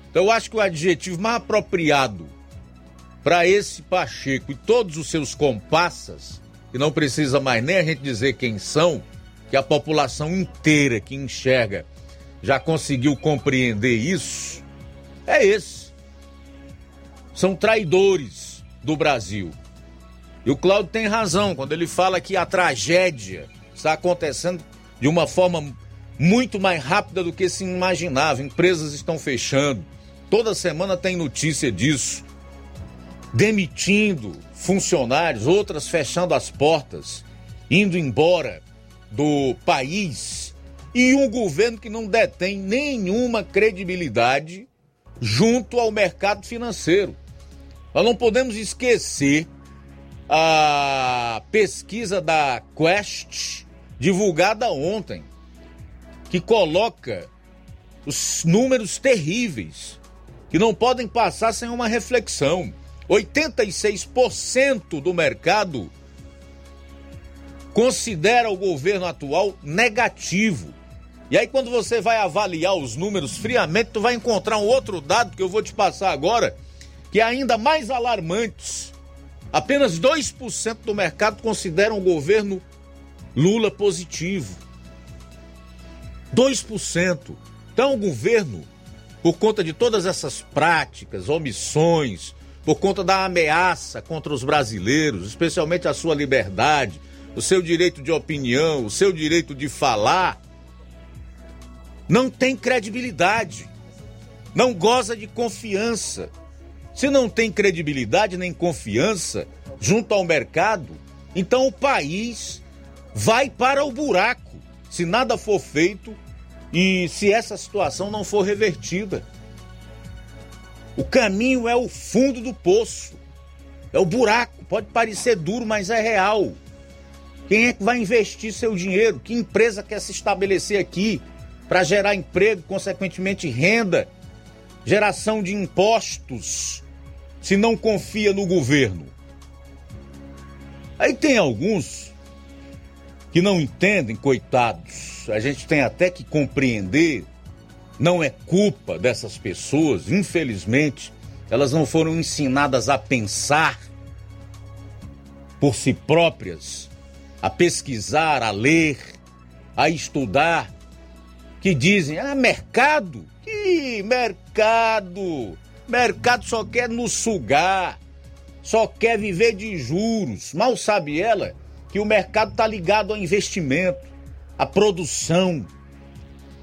Então eu acho que o adjetivo mais apropriado para esse Pacheco e todos os seus compassas, que não precisa mais nem a gente dizer quem são, que a população inteira que enxerga já conseguiu compreender isso, é esse. São traidores do Brasil. E o Cláudio tem razão quando ele fala que a tragédia está acontecendo de uma forma muito mais rápida do que se imaginava. Empresas estão fechando, Toda semana tem notícia disso. Demitindo funcionários, outras fechando as portas, indo embora do país. E um governo que não detém nenhuma credibilidade junto ao mercado financeiro. Nós não podemos esquecer a pesquisa da Quest, divulgada ontem, que coloca os números terríveis que não podem passar sem uma reflexão. 86% do mercado considera o governo atual negativo. E aí quando você vai avaliar os números friamente, tu vai encontrar um outro dado que eu vou te passar agora, que é ainda mais alarmante. Apenas 2% do mercado consideram o governo Lula positivo. 2%. Então, o governo, por conta de todas essas práticas, omissões, por conta da ameaça contra os brasileiros, especialmente a sua liberdade, o seu direito de opinião, o seu direito de falar, não tem credibilidade, não goza de confiança. Se não tem credibilidade nem confiança junto ao mercado, então o país vai para o buraco se nada for feito e se essa situação não for revertida. O caminho é o fundo do poço, é o buraco. Pode parecer duro, mas é real. Quem é que vai investir seu dinheiro? Que empresa quer se estabelecer aqui para gerar emprego, consequentemente renda, geração de impostos, se não confia no governo? Aí tem alguns que não entendem, coitados. A gente tem até que compreender, não é culpa dessas pessoas, infelizmente, elas não foram ensinadas a pensar por si próprias, a pesquisar, a ler, a estudar, que dizem: ah, mercado? Que mercado? Mercado só quer nos sugar, só quer viver de juros. Mal sabe ela que o mercado está ligado ao investimento, à produção.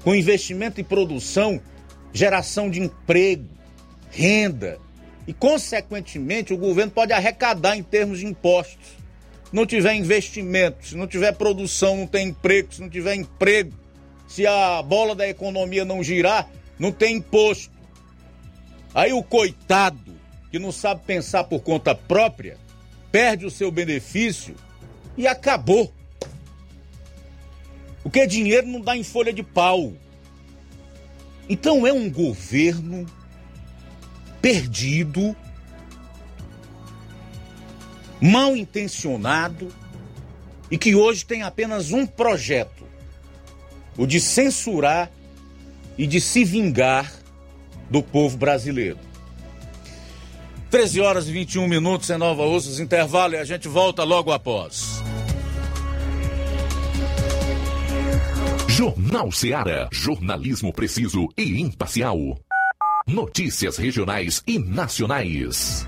Com investimento e produção, geração de emprego, renda. E, consequentemente, o governo pode arrecadar em termos de impostos. Não tiver investimento, se não tiver produção, não tem emprego, se não tiver emprego, se a bola da economia não girar, não tem imposto. Aí o coitado, que não sabe pensar por conta própria, perde o seu benefício e acabou. Porque dinheiro não dá em folha de pau. Então é um governo perdido, mal intencionado e que hoje tem apenas um projeto: o de censurar e de se vingar do povo brasileiro. 13 horas e 21 minutos em Nova Ossas, intervalo e a gente volta logo após. Jornal Seara. Jornalismo preciso e imparcial. Notícias regionais e nacionais.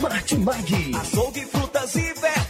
Martimag. Açougue, frutas e verduras.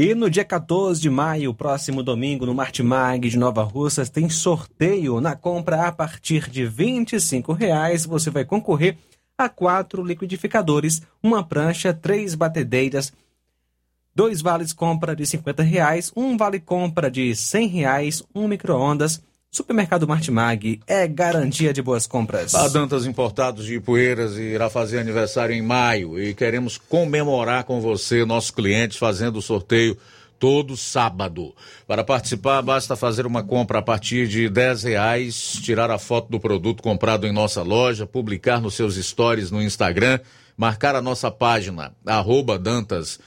E no dia 14 de maio, próximo domingo, no Martimag de Nova Russas, tem sorteio. Na compra a partir de 25 reais, você vai concorrer a quatro liquidificadores, uma prancha, três batedeiras, dois vales compra de 50 reais, um vale compra de 100 reais, um micro-ondas. Supermercado Martimag é garantia de boas compras. A Dantas Importados de Ipueiras irá fazer aniversário em maio e queremos comemorar com você, nossos clientes, fazendo o sorteio todo sábado. Para participar, basta fazer uma compra a partir de 10 reais, tirar a foto do produto comprado em nossa loja, publicar nos seus stories no Instagram, marcar a nossa página, arroba Dantas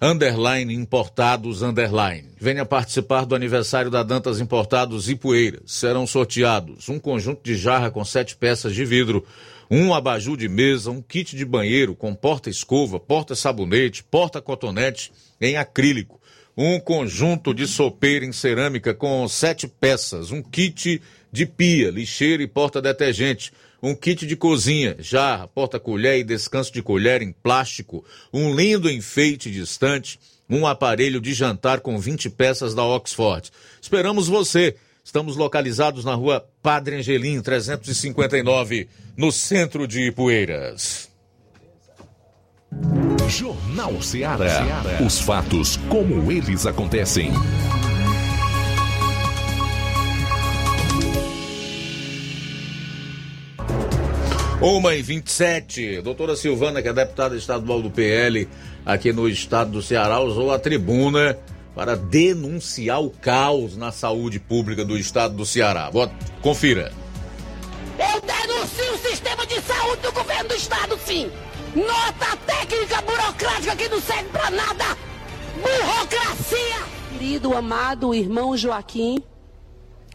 underline importados underline. Venha participar do aniversário da Dantas Importados Ipueiras. Serão sorteados um conjunto de jarra com sete peças de vidro, um abajur de mesa, um kit de banheiro com porta-escova, porta-sabonete, porta-cotonete em acrílico, um conjunto de sopeira em cerâmica com sete peças, um kit de pia, lixeira e porta-detergente, um kit de cozinha, jarra, porta-colher e descanso de colher em plástico, um lindo enfeite distante, um aparelho de jantar com 20 peças da Oxford. Esperamos você. Estamos localizados na rua Padre Angelim, 359, no centro de Ipueiras. Jornal Ceará. Os fatos como eles acontecem. Uma e 27. Doutora Silvana, que é deputada estadual do PL aqui no estado do Ceará, usou a tribuna para denunciar o caos na saúde pública do estado do Ceará. Boa, confira. Eu denuncio o sistema de saúde do governo do estado, sim. Nota técnica burocrática que não serve pra nada. Burocracia. Querido, amado irmão Joaquim,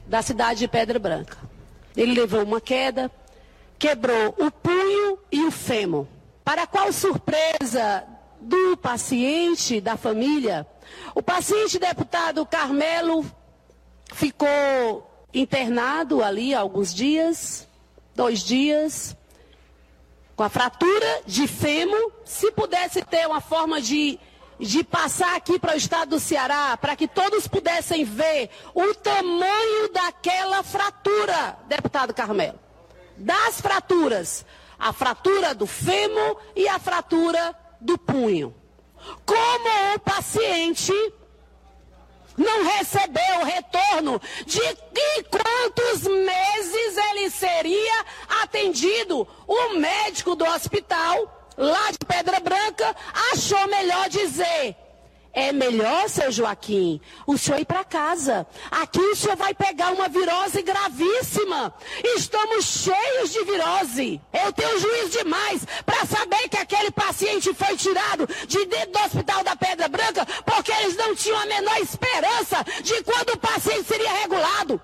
da cidade de Pedra Branca. Ele levou uma queda, quebrou o punho e o fêmur. Para qual surpresa do paciente, da família, o paciente deputado Carmelo ficou internado ali alguns dias, dois dias, com a fratura de fêmur. Se pudesse ter uma forma de, de passar aqui para o estado do Ceará, para que todos pudessem ver o tamanho daquela fratura, deputado Carmelo. Das fraturas, a fratura do fêmur e a fratura do punho. Como o paciente não recebeu o retorno de em quantos meses ele seria atendido. O médico do hospital, lá de Pedra Branca, achou melhor dizer. É melhor, seu Joaquim, o senhor ir para casa. Aqui o senhor vai pegar uma virose gravíssima. Estamos cheios de virose. Eu tenho juízo demais para saber que aquele paciente foi tirado de dentro do hospital da Pedra Branca porque eles não tinham a menor esperança de quando o paciente seria regulado.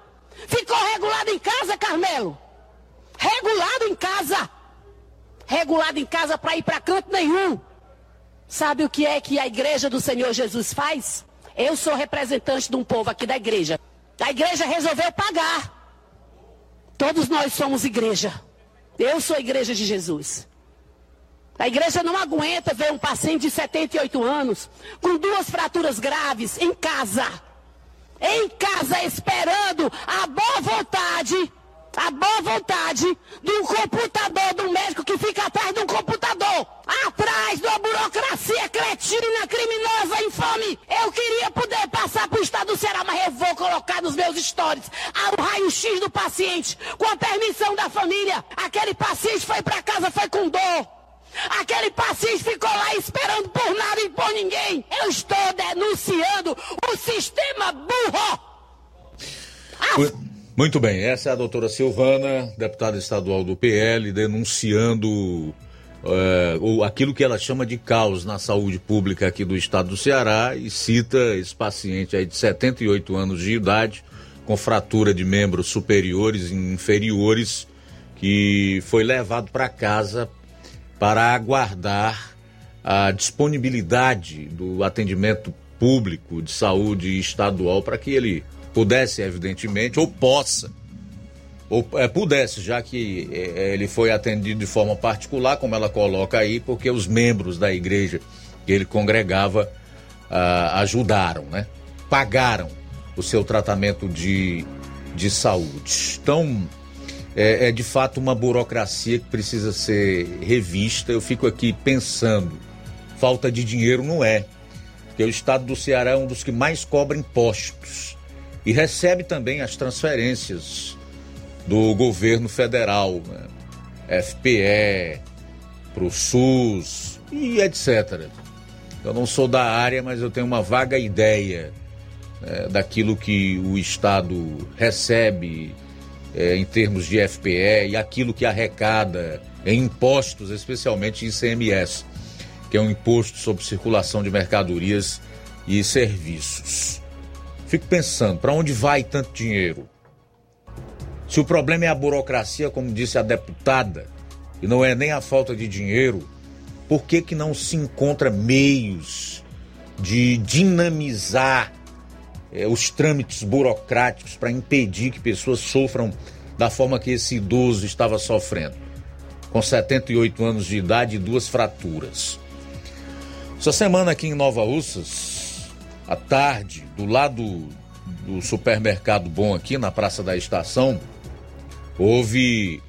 Ficou regulado em casa, Carmelo? Regulado em casa. Regulado em casa para ir para canto nenhum. Sabe o que é que a igreja do Senhor Jesus faz? Eu sou representante de um povo aqui da igreja. A igreja resolveu pagar. Todos nós somos igreja. Eu sou a igreja de Jesus. A igreja não aguenta ver um paciente de 78 anos com duas fraturas graves em casa. Em casa, esperando a boa vontade a boa vontade de um computador, do médico que fica atrás de um computador, atrás de uma burocracia cretina, criminosa, infame. Eu queria poder passar para o estado do Ceará, mas eu vou colocar nos meus stories o raio-x do paciente, com a permissão da família. Aquele paciente foi para casa, foi com dor. Aquele paciente ficou lá esperando por nada e por ninguém. Eu estou denunciando o sistema burro. Ah, muito bem, essa é a doutora Silvana, deputada estadual do PL, denunciando uh, aquilo que ela chama de caos na saúde pública aqui do estado do Ceará e cita esse paciente aí de 78 anos de idade, com fratura de membros superiores e inferiores, que foi levado para casa para aguardar a disponibilidade do atendimento público de saúde estadual para que ele pudesse, evidentemente, ou possa, ou é, pudesse, já que é, ele foi atendido de forma particular, como ela coloca aí, porque os membros da igreja que ele congregava ah, ajudaram, né? Pagaram o seu tratamento de, de saúde. Então, é, é de fato uma burocracia que precisa ser revista. Eu fico aqui pensando, falta de dinheiro não é, porque o estado do Ceará é um dos que mais cobra impostos e recebe também as transferências do governo federal, né? FPE, para o SUS e etc. Eu não sou da área, mas eu tenho uma vaga ideia né, daquilo que o Estado recebe é, em termos de FPE e aquilo que arrecada em impostos, especialmente ICMS, que é um imposto sobre circulação de mercadorias e serviços. Fico pensando, para onde vai tanto dinheiro? Se o problema é a burocracia, como disse a deputada, e não é nem a falta de dinheiro, por que, que não se encontra meios de dinamizar é, os trâmites burocráticos para impedir que pessoas sofram da forma que esse idoso estava sofrendo? Com 78 anos de idade e duas fraturas. Essa semana aqui em Nova Russas, à tarde, do lado do supermercado bom aqui na Praça da Estação, houve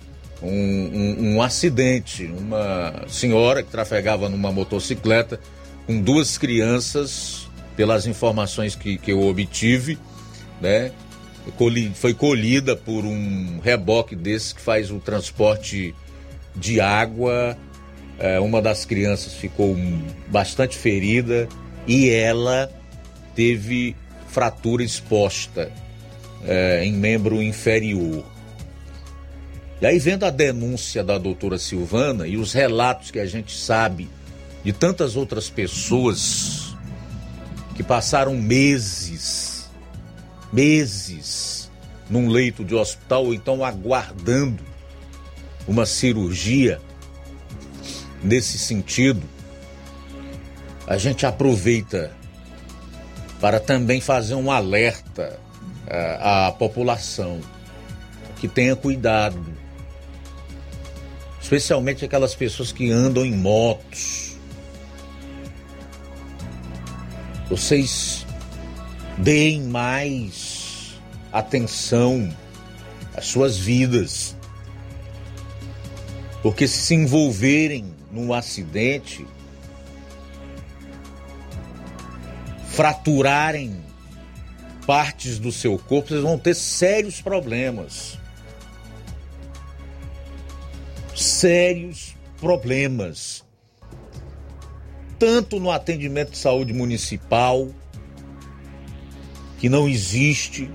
um, um, um, acidente. Uma senhora que trafegava numa motocicleta com duas crianças, pelas informações que, que eu obtive, né? Foi colhida por um reboque desse que faz o transporte de água. É, uma das crianças ficou bastante ferida e ela teve fratura exposta é, em membro inferior. E aí, vendo a denúncia da doutora Silvana e os relatos que a gente sabe de tantas outras pessoas que passaram meses, meses num leito de hospital ou então aguardando uma cirurgia nesse sentido, a gente aproveita para também fazer um alerta uh, à população que tenha cuidado, especialmente aquelas pessoas que andam em motos. Vocês deem mais atenção às suas vidas, porque se se envolverem num acidente, fraturarem partes do seu corpo, vocês vão ter sérios problemas. Sérios problemas. Tanto no atendimento de saúde municipal, que não existe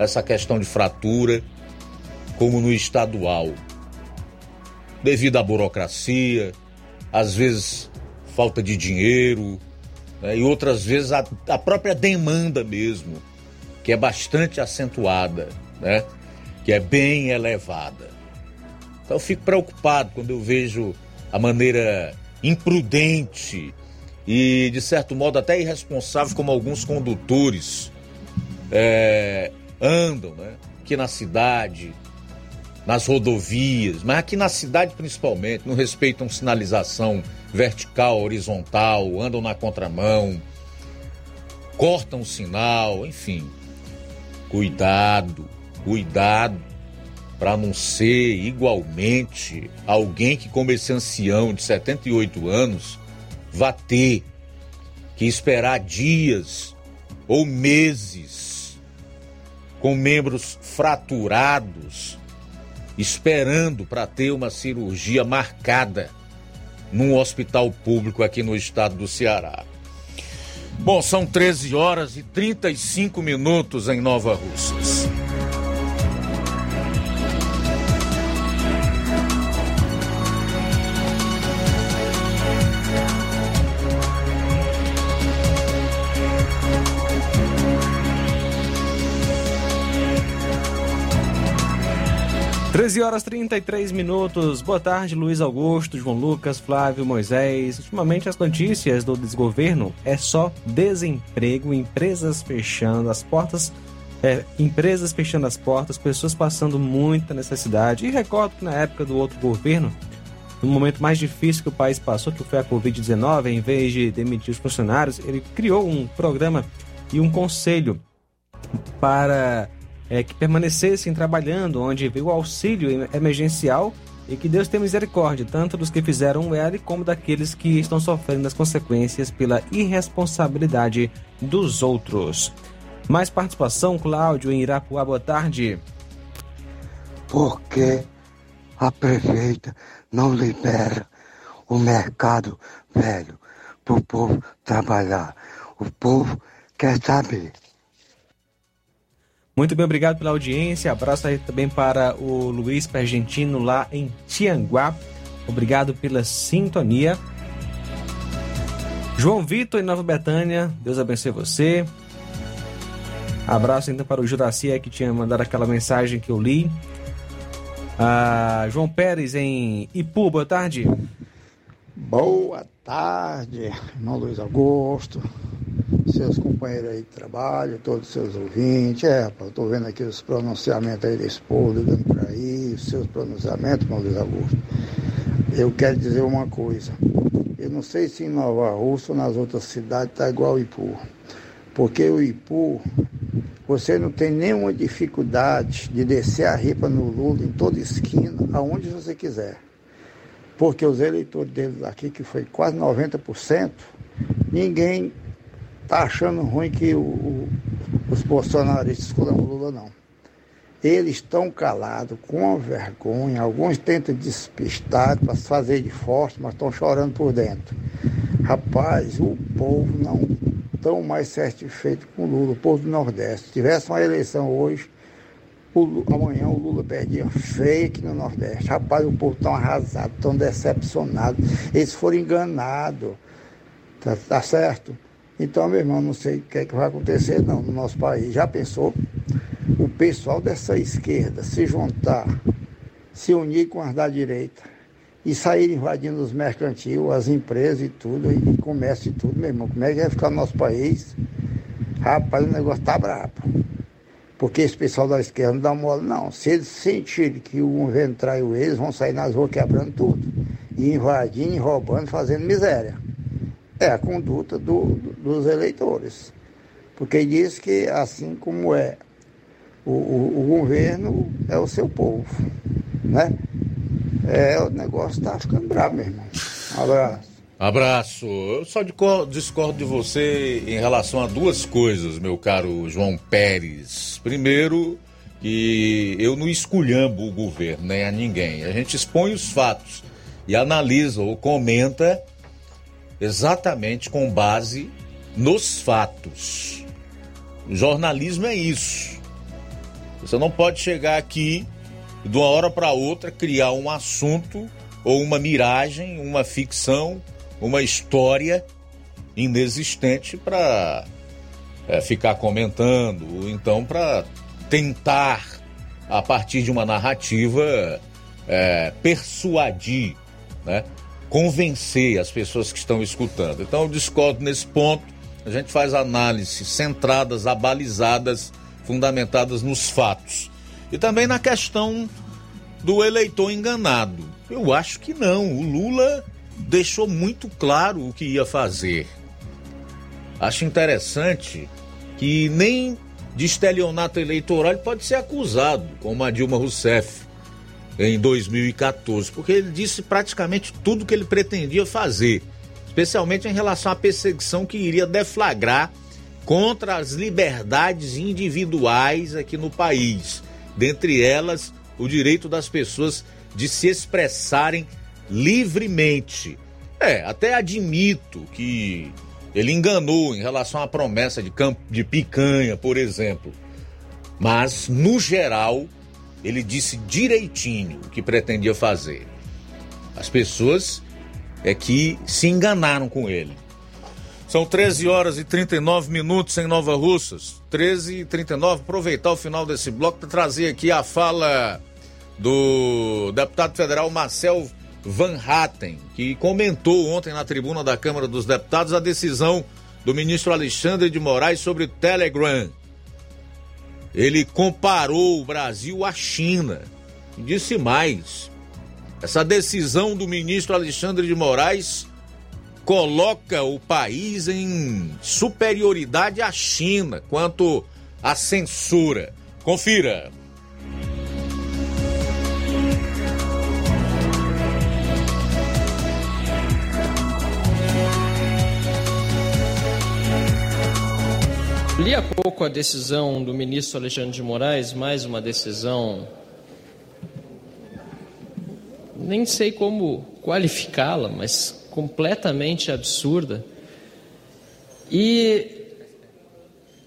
essa questão de fratura, como no estadual. Devido à burocracia, às vezes falta de dinheiro, né? e outras vezes a, a, própria demanda mesmo, que é bastante acentuada, né? que é bem elevada. Então eu fico preocupado quando eu vejo a maneira imprudente e, de certo modo, até irresponsável como alguns condutores é, andam, né? Aqui na cidade, nas rodovias, mas aqui na cidade principalmente, não respeitam sinalização vertical, horizontal, andam na contramão, cortam o sinal, enfim. Cuidado, cuidado para não ser igualmente alguém que, como esse ancião de 78 anos, vá ter que esperar dias ou meses com membros fraturados, esperando para ter uma cirurgia marcada num hospital público aqui no estado do Ceará. Bom, são 13 horas e 35 minutos em Nova Russas. 13 horas 33 minutos. Boa tarde, Luiz Augusto, João Lucas, Flávio, Moisés. Ultimamente as notícias do desgoverno é só desemprego, empresas fechando as portas, é, empresas fechando as portas, pessoas passando muita necessidade. E recordo que na época do outro governo, no momento mais difícil que o país passou, que foi a Covid-19, em vez de demitir os funcionários, ele criou um programa e um conselho para é, que permanecessem trabalhando, onde veio o auxílio emergencial e que Deus tenha misericórdia, tanto dos que fizeram o L como daqueles que estão sofrendo as consequências pela irresponsabilidade dos outros. Mais participação, Cláudio, em Irapuá, boa tarde. Por que a prefeita não libera o mercado velho para o povo trabalhar? O povo quer saber. Muito bem, obrigado pela audiência. Abraço aí também para o Luiz Pergentino lá em Tianguá. Obrigado pela sintonia. João Vitor em Nova Betânia, Deus abençoe você. Abraço então para o Juraci que tinha mandado aquela mensagem que eu li. Ah, João Pérez em Ipu, boa tarde. Boa tarde, irmão Luiz Augusto seus companheiros aí de trabalho, todos os seus ouvintes. É, rapaz, eu tô vendo aqui os pronunciamentos aí desse povo ligando por aí, os seus pronunciamentos, Maurício Augusto. Eu quero dizer uma coisa. Eu não sei se em Nova Rússia ou nas outras cidades tá igual o Ipu. Porque o Ipu, você não tem nenhuma dificuldade de descer a ripa no Lula em toda esquina, aonde você quiser. Porque os eleitores deles aqui, que foi quase 90%, ninguém tá achando ruim que o, o, os bolsonaristas escolham o Lula, não. Eles estão calados, com vergonha, alguns tentam despistar para se fazer de forte, mas estão chorando por dentro. Rapaz, o povo não tão mais satisfeito com o Lula, o povo do Nordeste. Se tivesse uma eleição hoje, o, amanhã o Lula perdia feio aqui no Nordeste. Rapaz, o povo tão arrasado, tão decepcionado. Eles foram enganados. Tá, tá certo? Então, meu irmão, não sei o que, é que vai acontecer não no nosso país. Já pensou? O pessoal dessa esquerda se juntar, se unir com as da direita e sair invadindo os mercantil, as empresas e tudo, e comércio e tudo, meu irmão. Como é que vai ficar o nosso país? Rapaz, o negócio tá brabo. Porque esse pessoal da esquerda não dá mole, não. Se eles sentirem que o governo traiu eles, vão sair nas ruas quebrando tudo. E invadindo, roubando, fazendo miséria é a conduta do, dos eleitores. Porque diz que assim como é o, o, o, governo, é o seu povo. Né? É, o negócio está ficando bravo, meu irmão. Um abraço. Abraço. Eu só discordo de você em relação a duas coisas, meu caro João Pérez. Primeiro, que eu não esculhambo o governo, nem a ninguém. A gente expõe os fatos e analisa ou comenta exatamente com base nos fatos. O jornalismo é isso. Você não pode chegar aqui de uma hora para outra criar um assunto ou uma miragem, uma ficção, uma história inexistente para é, ficar comentando, ou então para tentar, a partir de uma narrativa, é, persuadir né, convencer as pessoas que estão escutando. Então eu discordo nesse ponto. A gente faz análises centradas, abalizadas, fundamentadas nos fatos. E também na questão do eleitor enganado. Eu acho que não. O Lula deixou muito claro o que ia fazer. Acho interessante que nem de estelionato eleitoral ele pode ser acusado, como a Dilma Rousseff em 2014, porque ele disse praticamente tudo que ele pretendia fazer, especialmente em relação à perseguição que iria deflagrar contra as liberdades individuais aqui no país, dentre elas o direito das pessoas de se expressarem livremente. É, até admito que ele enganou em relação à promessa de, campo, de picanha, por exemplo. Mas, no geral, ele disse direitinho o que pretendia fazer. As pessoas é que se enganaram com ele. São 13 horas e 39 minutos em Nova Russas. 13 e 39. Aproveitar o final desse bloco para trazer aqui a fala do deputado federal Marcel Van Hatten, que comentou ontem na tribuna da Câmara dos Deputados a decisão do ministro Alexandre de Moraes sobre o Telegram. Ele comparou o Brasil à China e disse mais. Essa decisão do ministro Alexandre de Moraes coloca o país em superioridade à China quanto à censura. Confira. Li há pouco a decisão do ministro Alexandre de Moraes, mais uma decisão. Nem sei como qualificá-la, mas completamente absurda. E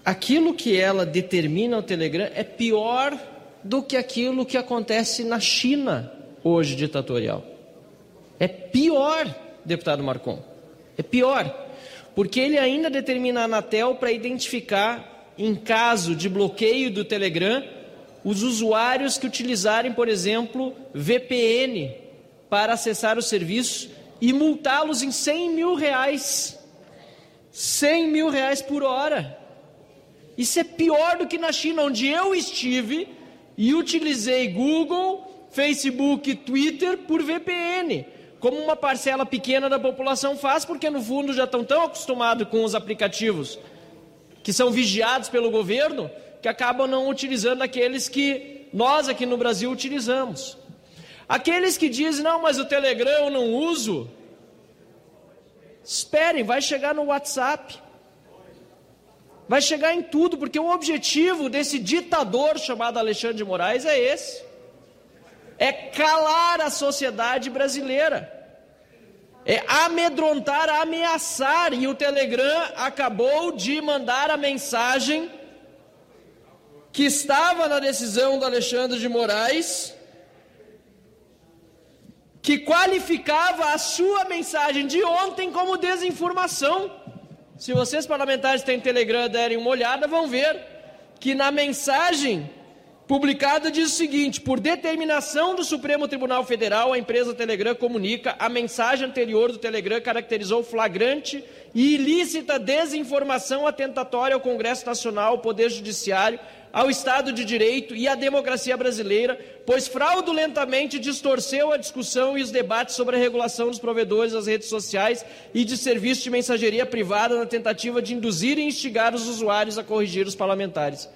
aquilo que ela determina ao Telegram é pior do que aquilo que acontece na China hoje ditatorial. É pior, deputado Marcon. É pior porque ele ainda determina a Anatel para identificar, em caso de bloqueio do Telegram, os usuários que utilizarem, por exemplo, VPN para acessar o serviço e multá-los em 100 mil reais. 100 mil reais por hora. Isso é pior do que na China, onde eu estive e utilizei Google, Facebook, Twitter por VPN como uma parcela pequena da população faz, porque no fundo já estão tão acostumados com os aplicativos que são vigiados pelo governo, que acabam não utilizando aqueles que nós aqui no Brasil utilizamos. Aqueles que dizem, não, mas o Telegram eu não uso, esperem, vai chegar no WhatsApp. Vai chegar em tudo, porque o objetivo desse ditador chamado Alexandre de Moraes é esse é calar a sociedade brasileira, é amedrontar, ameaçar. E o Telegram acabou de mandar a mensagem que estava na decisão do Alexandre de Moraes, que qualificava a sua mensagem de ontem como desinformação. Se vocês parlamentares têm Telegram derem uma olhada, vão ver que na mensagem publicada diz o seguinte: por determinação do Supremo Tribunal Federal, a empresa Telegram comunica a mensagem anterior do Telegram caracterizou flagrante e ilícita desinformação atentatória ao Congresso Nacional, ao Poder Judiciário, ao Estado de Direito e à democracia brasileira, pois fraudulentamente distorceu a discussão e os debates sobre a regulação dos provedores das redes sociais e de serviços de mensageria privada na tentativa de induzir e instigar os usuários a corrigir os parlamentares.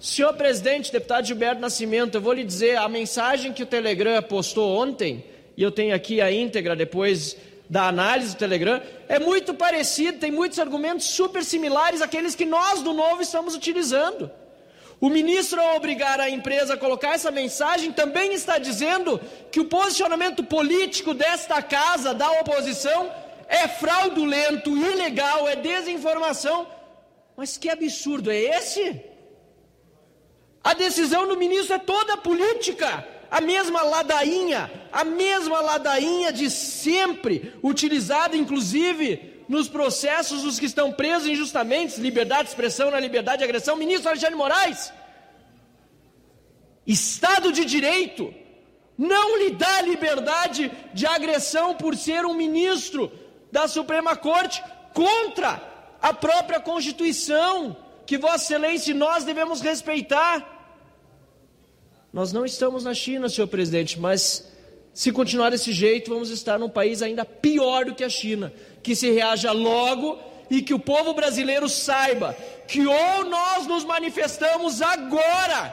Senhor presidente, deputado Gilberto Nascimento, eu vou lhe dizer, a mensagem que o Telegram postou ontem, e eu tenho aqui a íntegra depois da análise do Telegram, é muito parecido, tem muitos argumentos super similares àqueles que nós do Novo estamos utilizando. O ministro, ao obrigar a empresa a colocar essa mensagem, também está dizendo que o posicionamento político desta casa, da oposição, é fraudulento, ilegal, é desinformação. Mas que absurdo é esse? A decisão do ministro é toda política. A mesma ladainha, a mesma ladainha de sempre, utilizada inclusive nos processos dos que estão presos injustamente, liberdade de expressão na liberdade de agressão. Ministro Alexandre Moraes, Estado de Direito, não lhe dá liberdade de agressão por ser um ministro da Suprema Corte contra a própria Constituição, que Vossa Excelência e nós devemos respeitar. Nós não estamos na China, senhor presidente, mas se continuar desse jeito, vamos estar num país ainda pior do que a China. Que se reaja logo e que o povo brasileiro saiba que ou nós nos manifestamos agora,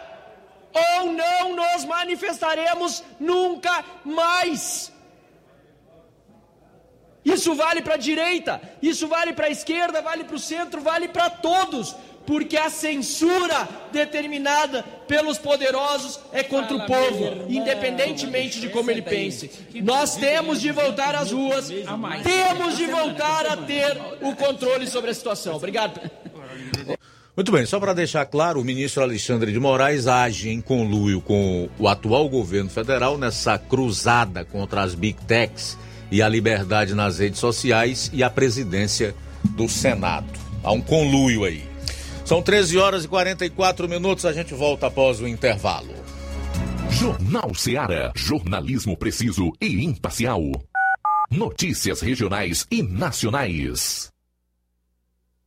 ou não nos manifestaremos nunca mais. Isso vale para a direita, isso vale para a esquerda, vale para o centro, vale para todos, porque a censura determinada pelos poderosos é contra o povo, independentemente de como ele pense. Nós temos de voltar às ruas, temos de voltar a ter o controle sobre a situação. Obrigado. Muito bem, só para deixar claro, o ministro Alexandre de Moraes age em conluio com o atual governo federal nessa cruzada contra as big techs e a liberdade nas redes sociais e a presidência do Senado. Há um conluio aí. São 13 horas e 44 minutos, a gente volta após o intervalo. Jornal Seara. Jornalismo preciso e imparcial. Notícias regionais e nacionais.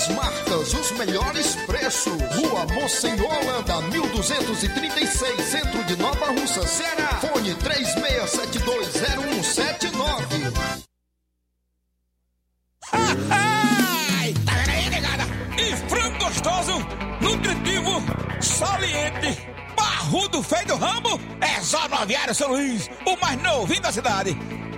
Melhores marcas, os melhores preços. Rua Mocenola, Holanda, 1236, centro de Nova Russa, Ceará. Fone 36720179. Ai, tá aí, negada? E frango gostoso, nutritivo, saliente, barrudo, feio do rambo, é só no Aviário São Luís, o mais novinho da cidade.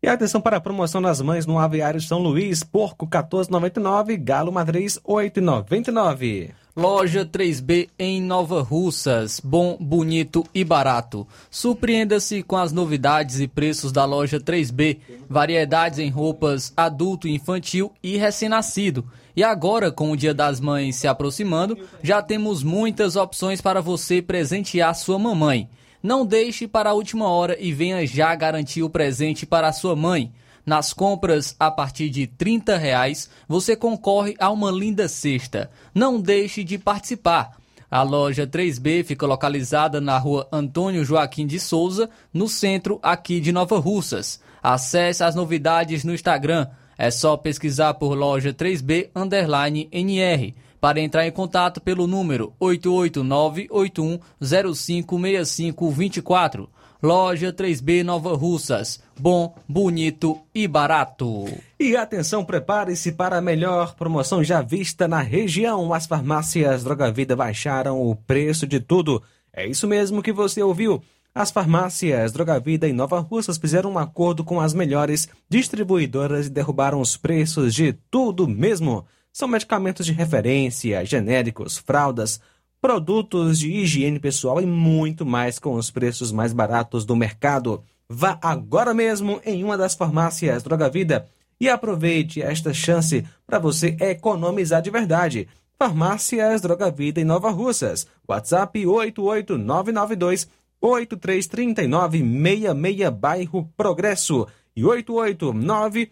E atenção para a promoção nas mães no Aviário São Luís, porco 14,99, galo madriz 8,99. Loja 3B em Nova Russas. Bom, bonito e barato. Surpreenda-se com as novidades e preços da loja 3B. Variedades em roupas adulto, infantil e recém-nascido. E agora, com o Dia das Mães se aproximando, já temos muitas opções para você presentear sua mamãe. Não deixe para a última hora e venha já garantir o presente para a sua mãe. Nas compras a partir de 30 reais, você concorre a uma linda cesta. Não deixe de participar. A loja 3B fica localizada na rua Antônio Joaquim de Souza, no centro aqui de Nova Russas. Acesse as novidades no Instagram. É só pesquisar por loja 3B underline NR. Para entrar em contato pelo número 889-81056524. Loja 3B Nova Russas. Bom, bonito e barato. E atenção, prepare-se para a melhor promoção já vista na região. As farmácias Droga Vida baixaram o preço de tudo. É isso mesmo que você ouviu. As farmácias Droga Vida e Nova Russas fizeram um acordo com as melhores distribuidoras e derrubaram os preços de tudo mesmo. São medicamentos de referência, genéricos, fraldas, produtos de higiene pessoal e muito mais com os preços mais baratos do mercado. Vá agora mesmo em uma das farmácias Droga Vida e aproveite esta chance para você economizar de verdade. Farmácias Droga Vida em Nova Russas. WhatsApp 88992 833966 bairro Progresso e 889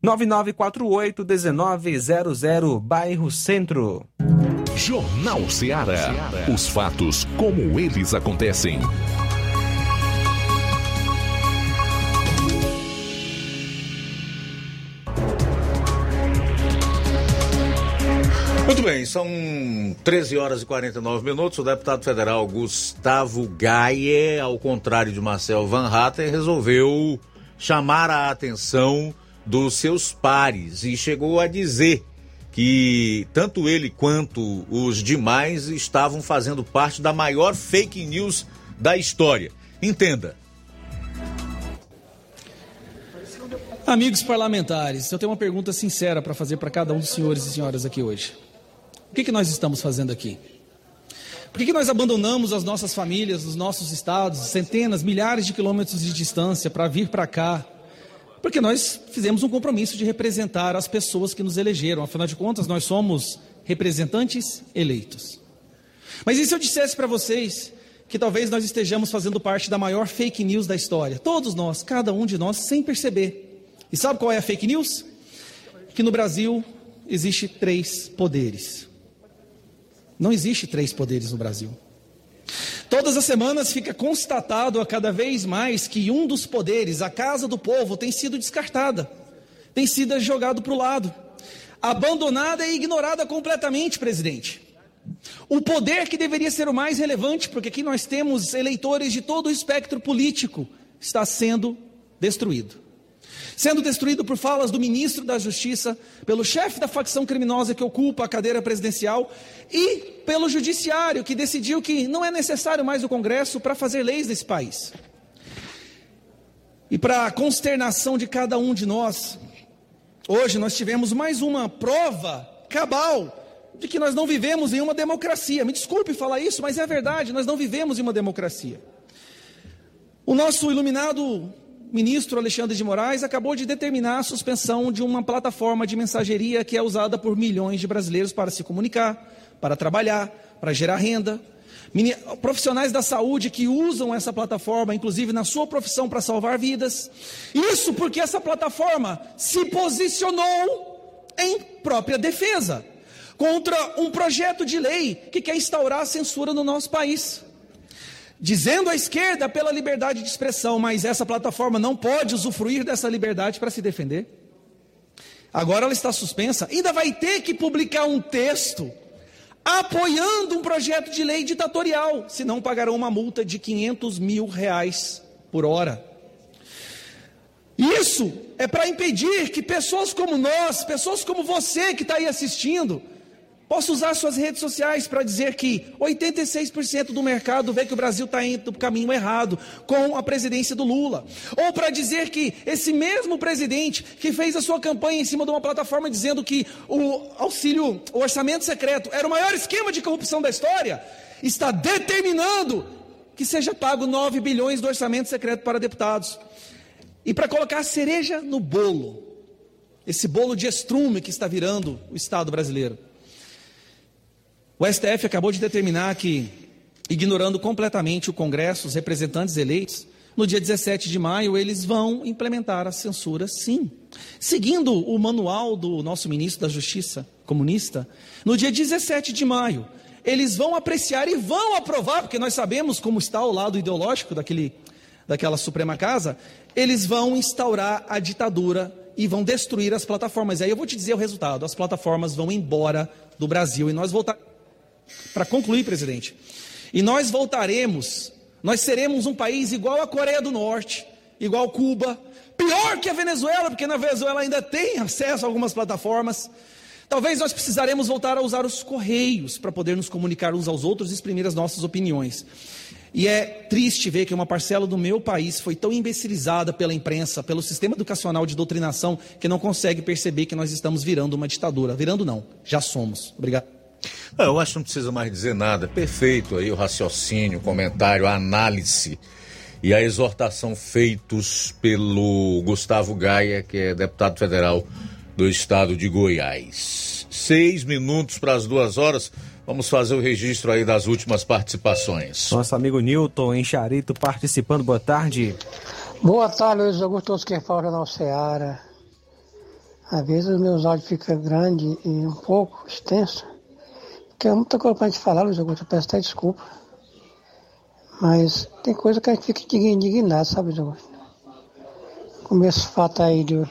9948 1900 bairro Centro. Jornal Ceará. Os fatos como eles acontecem. Muito bem, são 13 horas e 49 minutos. O deputado federal Gustavo Gaie, ao contrário de Marcel Van Hatten, resolveu chamar a atenção dos seus pares e chegou a dizer que tanto ele quanto os demais estavam fazendo parte da maior fake news da história. Entenda. Amigos parlamentares, eu tenho uma pergunta sincera para fazer para cada um dos senhores e senhoras aqui hoje. O que, que nós estamos fazendo aqui? Por que, que nós abandonamos as nossas famílias, os nossos estados, centenas, milhares de quilômetros de distância para vir para cá? Porque nós fizemos um compromisso de representar as pessoas que nos elegeram. Afinal de contas, nós somos representantes eleitos. Mas e se eu dissesse para vocês que talvez nós estejamos fazendo parte da maior fake news da história? Todos nós, cada um de nós, sem perceber. E sabe qual é a fake news? Que no Brasil existe três poderes. Não existe três poderes no Brasil. Todas as semanas fica constatado a cada vez mais que um dos poderes, a casa do povo, tem sido descartada, tem sido jogado para o lado, abandonada e ignorada completamente, presidente. O poder que deveria ser o mais relevante, porque aqui nós temos eleitores de todo o espectro político, está sendo destruído sendo destruído por falas do ministro da Justiça, pelo chefe da facção criminosa que ocupa a cadeira presidencial e pelo judiciário que decidiu que não é necessário mais o Congresso para fazer leis nesse país. E para a consternação de cada um de nós, hoje nós tivemos mais uma prova cabal de que nós não vivemos em uma democracia. Me desculpe falar isso, mas é a verdade, nós não vivemos em uma democracia. O nosso iluminado ministro Alexandre de Moraes acabou de determinar a suspensão de uma plataforma de mensageria que é usada por milhões de brasileiros para se comunicar, para trabalhar, para gerar renda. Profissionais da saúde que usam essa plataforma, inclusive na sua profissão, para salvar vidas. Isso porque essa plataforma se posicionou em própria defesa contra um projeto de lei que quer instaurar a censura no nosso país dizendo à esquerda pela liberdade de expressão, mas essa plataforma não pode usufruir dessa liberdade para se defender. Agora ela está suspensa, ainda vai ter que publicar um texto apoiando um projeto de lei ditatorial, senão pagarão uma multa de 500 mil reais por hora. Isso é para impedir que pessoas como nós, pessoas como você que está aí assistindo, Posso usar suas redes sociais para dizer que 86% do mercado vê que o Brasil está indo para o caminho errado com a presidência do Lula. Ou para dizer que esse mesmo presidente que fez a sua campanha em cima de uma plataforma dizendo que o auxílio, o orçamento secreto era o maior esquema de corrupção da história, está determinando que seja pago 9 bilhões do orçamento secreto para deputados. E para colocar a cereja no bolo, esse bolo de estrume que está virando o Estado brasileiro. O STF acabou de determinar que, ignorando completamente o Congresso, os representantes eleitos, no dia 17 de maio eles vão implementar a censura, sim. Seguindo o manual do nosso ministro da Justiça comunista, no dia 17 de maio, eles vão apreciar e vão aprovar, porque nós sabemos como está o lado ideológico daquele, daquela Suprema Casa, eles vão instaurar a ditadura e vão destruir as plataformas. E aí eu vou te dizer o resultado: as plataformas vão embora do Brasil e nós voltaremos para concluir, presidente, e nós voltaremos, nós seremos um país igual a Coreia do Norte, igual Cuba, pior que a Venezuela, porque na Venezuela ainda tem acesso a algumas plataformas. Talvez nós precisaremos voltar a usar os correios para poder nos comunicar uns aos outros e exprimir as nossas opiniões. E é triste ver que uma parcela do meu país foi tão imbecilizada pela imprensa, pelo sistema educacional de doutrinação, que não consegue perceber que nós estamos virando uma ditadura. Virando não, já somos. Obrigado. Ah, eu acho que não precisa mais dizer nada. Perfeito aí o raciocínio, o comentário, a análise e a exortação feitos pelo Gustavo Gaia, que é deputado federal do estado de Goiás. Seis minutos para as duas horas. Vamos fazer o registro aí das últimas participações. Nosso amigo Newton em Charito participando. Boa tarde. Boa tarde, Luiz Augusto, quem fala na Ceará. Às vezes os meus áudios ficam grandes e um pouco extensos. É muita coisa pra gente falar, Luiz Augusto, eu peço até desculpa. Mas tem coisa que a gente fica indignado, sabe, Luiz Augusto? Como esse fato aí do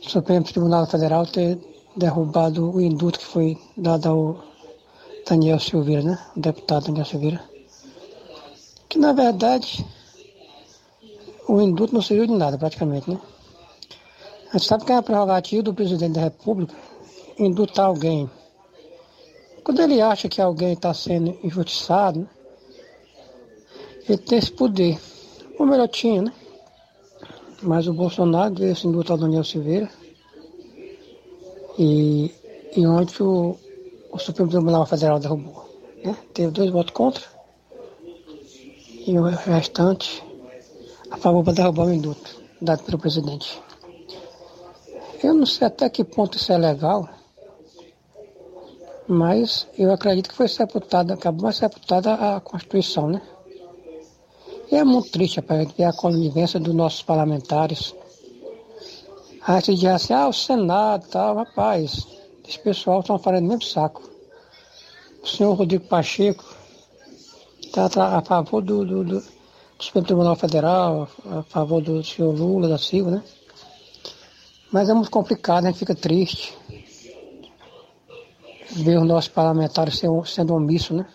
Supremo Tribunal Federal ter derrubado o indulto que foi dado ao Daniel Silveira, né? O deputado Daniel Silveira. Que na verdade o indulto não serviu de nada praticamente, né? A gente sabe que é a prerrogativa do presidente da República indultar alguém. Quando ele acha que alguém está sendo injustiçado, ele tem esse poder. Ou melhor tinha, né? Mas o Bolsonaro esse indulto ao Daniel Silveira. E, e ontem o, o Supremo Tribunal Federal derrubou. Né? Teve dois votos contra e o restante a favor para derrubar o induto dado pelo presidente. Eu não sei até que ponto isso é legal, mas eu acredito que foi sepultada, acabou mais sepultada a Constituição, né? E é muito triste, rapaz, ver a convivência dos nossos parlamentares. Aí você diz assim, ah, o Senado tal, rapaz, esse pessoal estão falando o mesmo saco. O senhor Rodrigo Pacheco está a favor do, do, do, do Supremo Tribunal Federal, a favor do senhor Lula da Silva, né? Mas é muito complicado, a gente fica triste ver os nossos parlamentares sendo omissos, né?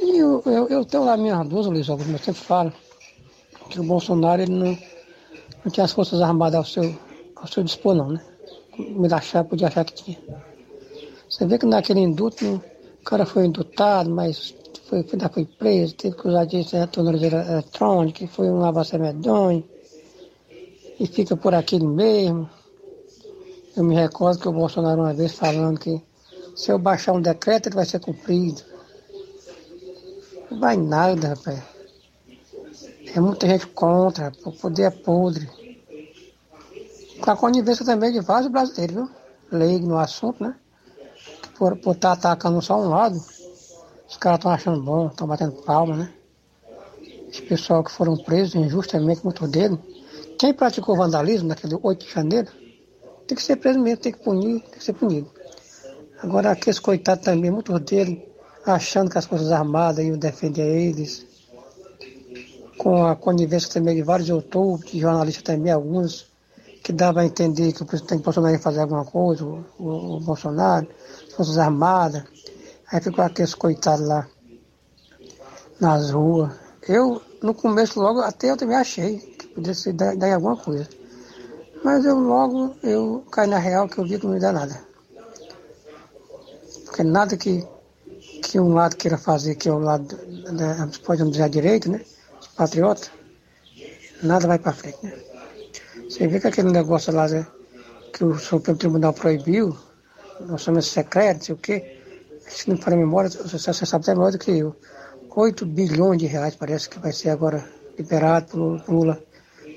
E eu, eu, eu tenho lá minhas dúvidas, Luiz Augusto, eu sempre falo que o Bolsonaro ele não, não tinha as Forças Armadas ao seu, ao seu dispor, não, né? Me achar, podia achar que tinha. Você vê que naquele induto, o cara foi indutado, mas foi, ainda foi preso, teve que usar de tornozeleira eletrônica, foi um avanço medonho, e fica por aquilo mesmo. Eu me recordo que o Bolsonaro uma vez falando que se eu baixar um decreto ele vai ser cumprido. Não vai nada, rapaz. É muita gente contra, o poder é podre. Com a conivência também de vários brasileiros, viu? Leigo no assunto, né? Por estar tá atacando só um lado, os caras estão achando bom, estão batendo palma, né? Esse pessoal que foram presos injustamente, muitos deles. Quem praticou vandalismo naquele 8 de janeiro, tem que ser preso mesmo, tem que punir, tem que ser punido. Agora aqueles coitados também, muitos deles, achando que as Forças Armadas iam defender eles, com a conivência também de vários youtubers, de jornalistas também, alguns, que dava a entender que o presidente Bolsonaro ia fazer alguma coisa, o, o, o Bolsonaro, as Forças Armadas. Aí ficou aqueles coitados lá nas ruas. Eu, no começo, logo, até eu também achei que podia ser dar, dar alguma coisa. Mas eu logo, eu caí na real que eu vi que não me dá nada. Porque nada que, que um lado queira fazer, que é o lado, da, pode dizer a direita, né? Patriota, nada vai para frente, né? Você vê que aquele negócio lá né, que o Supremo Tribunal proibiu, orçamento secreto, não sei o quê, se não para a memória, você, você sabe até melhor do que eu. 8 bilhões de reais parece que vai ser agora liberado pelo Lula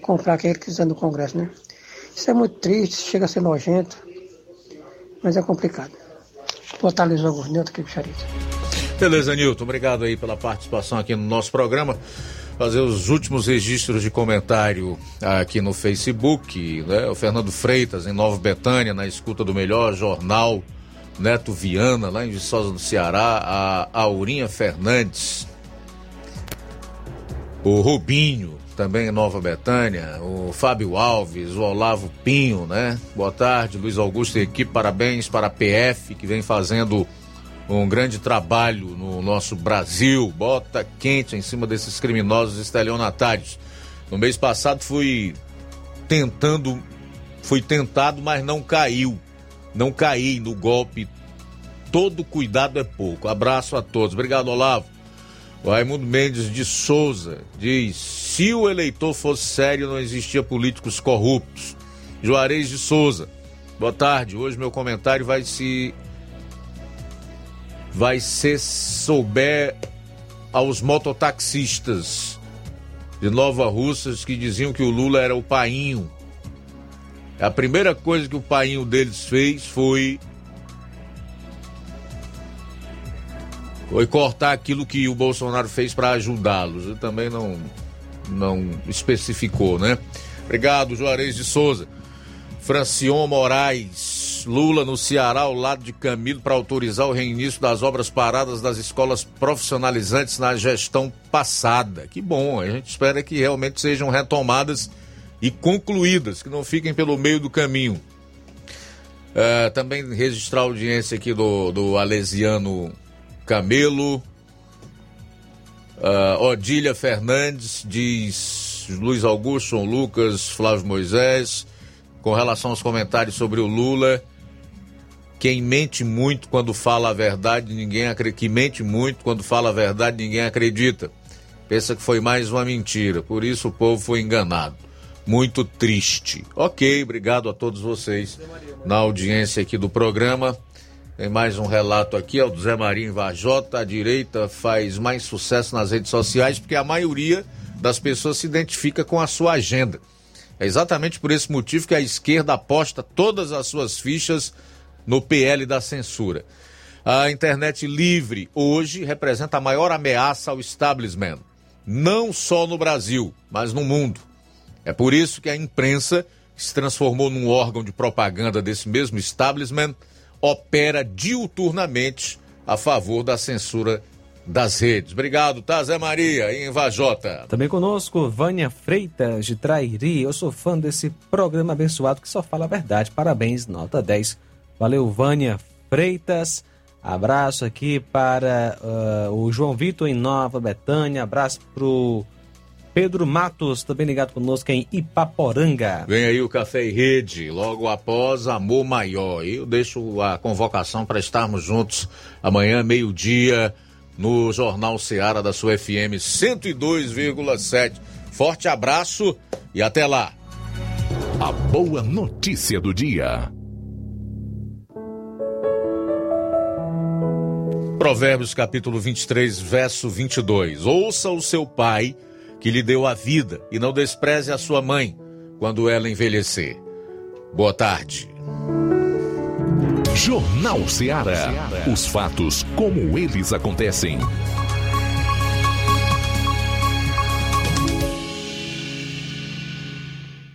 comprar aquele que quiser no Congresso, né? Isso é muito triste, chega a ser nojento, mas é complicado. Boa tarde, Luiz Augusto, Nilton aqui Charito. Beleza, Nilton, obrigado aí pela participação aqui no nosso programa. Fazer os últimos registros de comentário aqui no Facebook, né? O Fernando Freitas, em Nova Betânia, na escuta do melhor jornal. Neto Viana, lá em Viçosa do Ceará, a Aurinha Fernandes, o Rubinho, também em Nova Betânia, o Fábio Alves, o Olavo Pinho, né? Boa tarde, Luiz Augusto e equipe, parabéns para a PF, que vem fazendo um grande trabalho no nosso Brasil, bota quente em cima desses criminosos estelionatários. No mês passado fui tentando, fui tentado, mas não caiu. Não caí no golpe. Todo cuidado é pouco. Abraço a todos. Obrigado, Olavo. O Raimundo Mendes de Souza diz: se o eleitor fosse sério, não existia políticos corruptos. Juarez de Souza, boa tarde. Hoje meu comentário vai se. Vai ser souber aos mototaxistas de Nova Russas que diziam que o Lula era o painho. A primeira coisa que o painho deles fez foi foi cortar aquilo que o Bolsonaro fez para ajudá-los. E também não não especificou, né? Obrigado, Juarez de Souza. Francion Moraes, Lula no Ceará ao lado de Camilo para autorizar o reinício das obras paradas das escolas profissionalizantes na gestão passada. Que bom, a gente espera que realmente sejam retomadas e concluídas, que não fiquem pelo meio do caminho. É, também registrar a audiência aqui do, do Alesiano Camelo. Uh, Odília Fernandes diz Luiz Augusto, Lucas, Flávio Moisés, com relação aos comentários sobre o Lula. Quem mente muito quando fala a verdade, ninguém acredita. Que mente muito quando fala a verdade, ninguém acredita. Pensa que foi mais uma mentira. Por isso o povo foi enganado. Muito triste. Ok, obrigado a todos vocês na audiência aqui do programa. Tem mais um relato aqui, é o do Zé Marinho Vajota. A direita faz mais sucesso nas redes sociais porque a maioria das pessoas se identifica com a sua agenda. É exatamente por esse motivo que a esquerda aposta todas as suas fichas no PL da censura. A internet livre hoje representa a maior ameaça ao establishment, não só no Brasil, mas no mundo. É por isso que a imprensa, que se transformou num órgão de propaganda desse mesmo establishment, opera diuturnamente a favor da censura das redes. Obrigado, tá, Zé Maria, em Vajota. Também conosco, Vânia Freitas, de Trairi. Eu sou fã desse programa abençoado que só fala a verdade. Parabéns, nota 10. Valeu, Vânia Freitas. Abraço aqui para uh, o João Vitor em Nova Betânia. Abraço pro Pedro Matos, também ligado conosco em Ipaporanga. Vem aí o Café e Rede, logo após Amor Maior. Eu deixo a convocação para estarmos juntos amanhã, meio-dia, no Jornal Seara da sua FM 102,7. Forte abraço e até lá. A boa notícia do dia. Provérbios capítulo 23, verso 22. Ouça o seu pai que lhe deu a vida, e não despreze a sua mãe quando ela envelhecer. Boa tarde. Jornal Ceará. Os fatos como eles acontecem.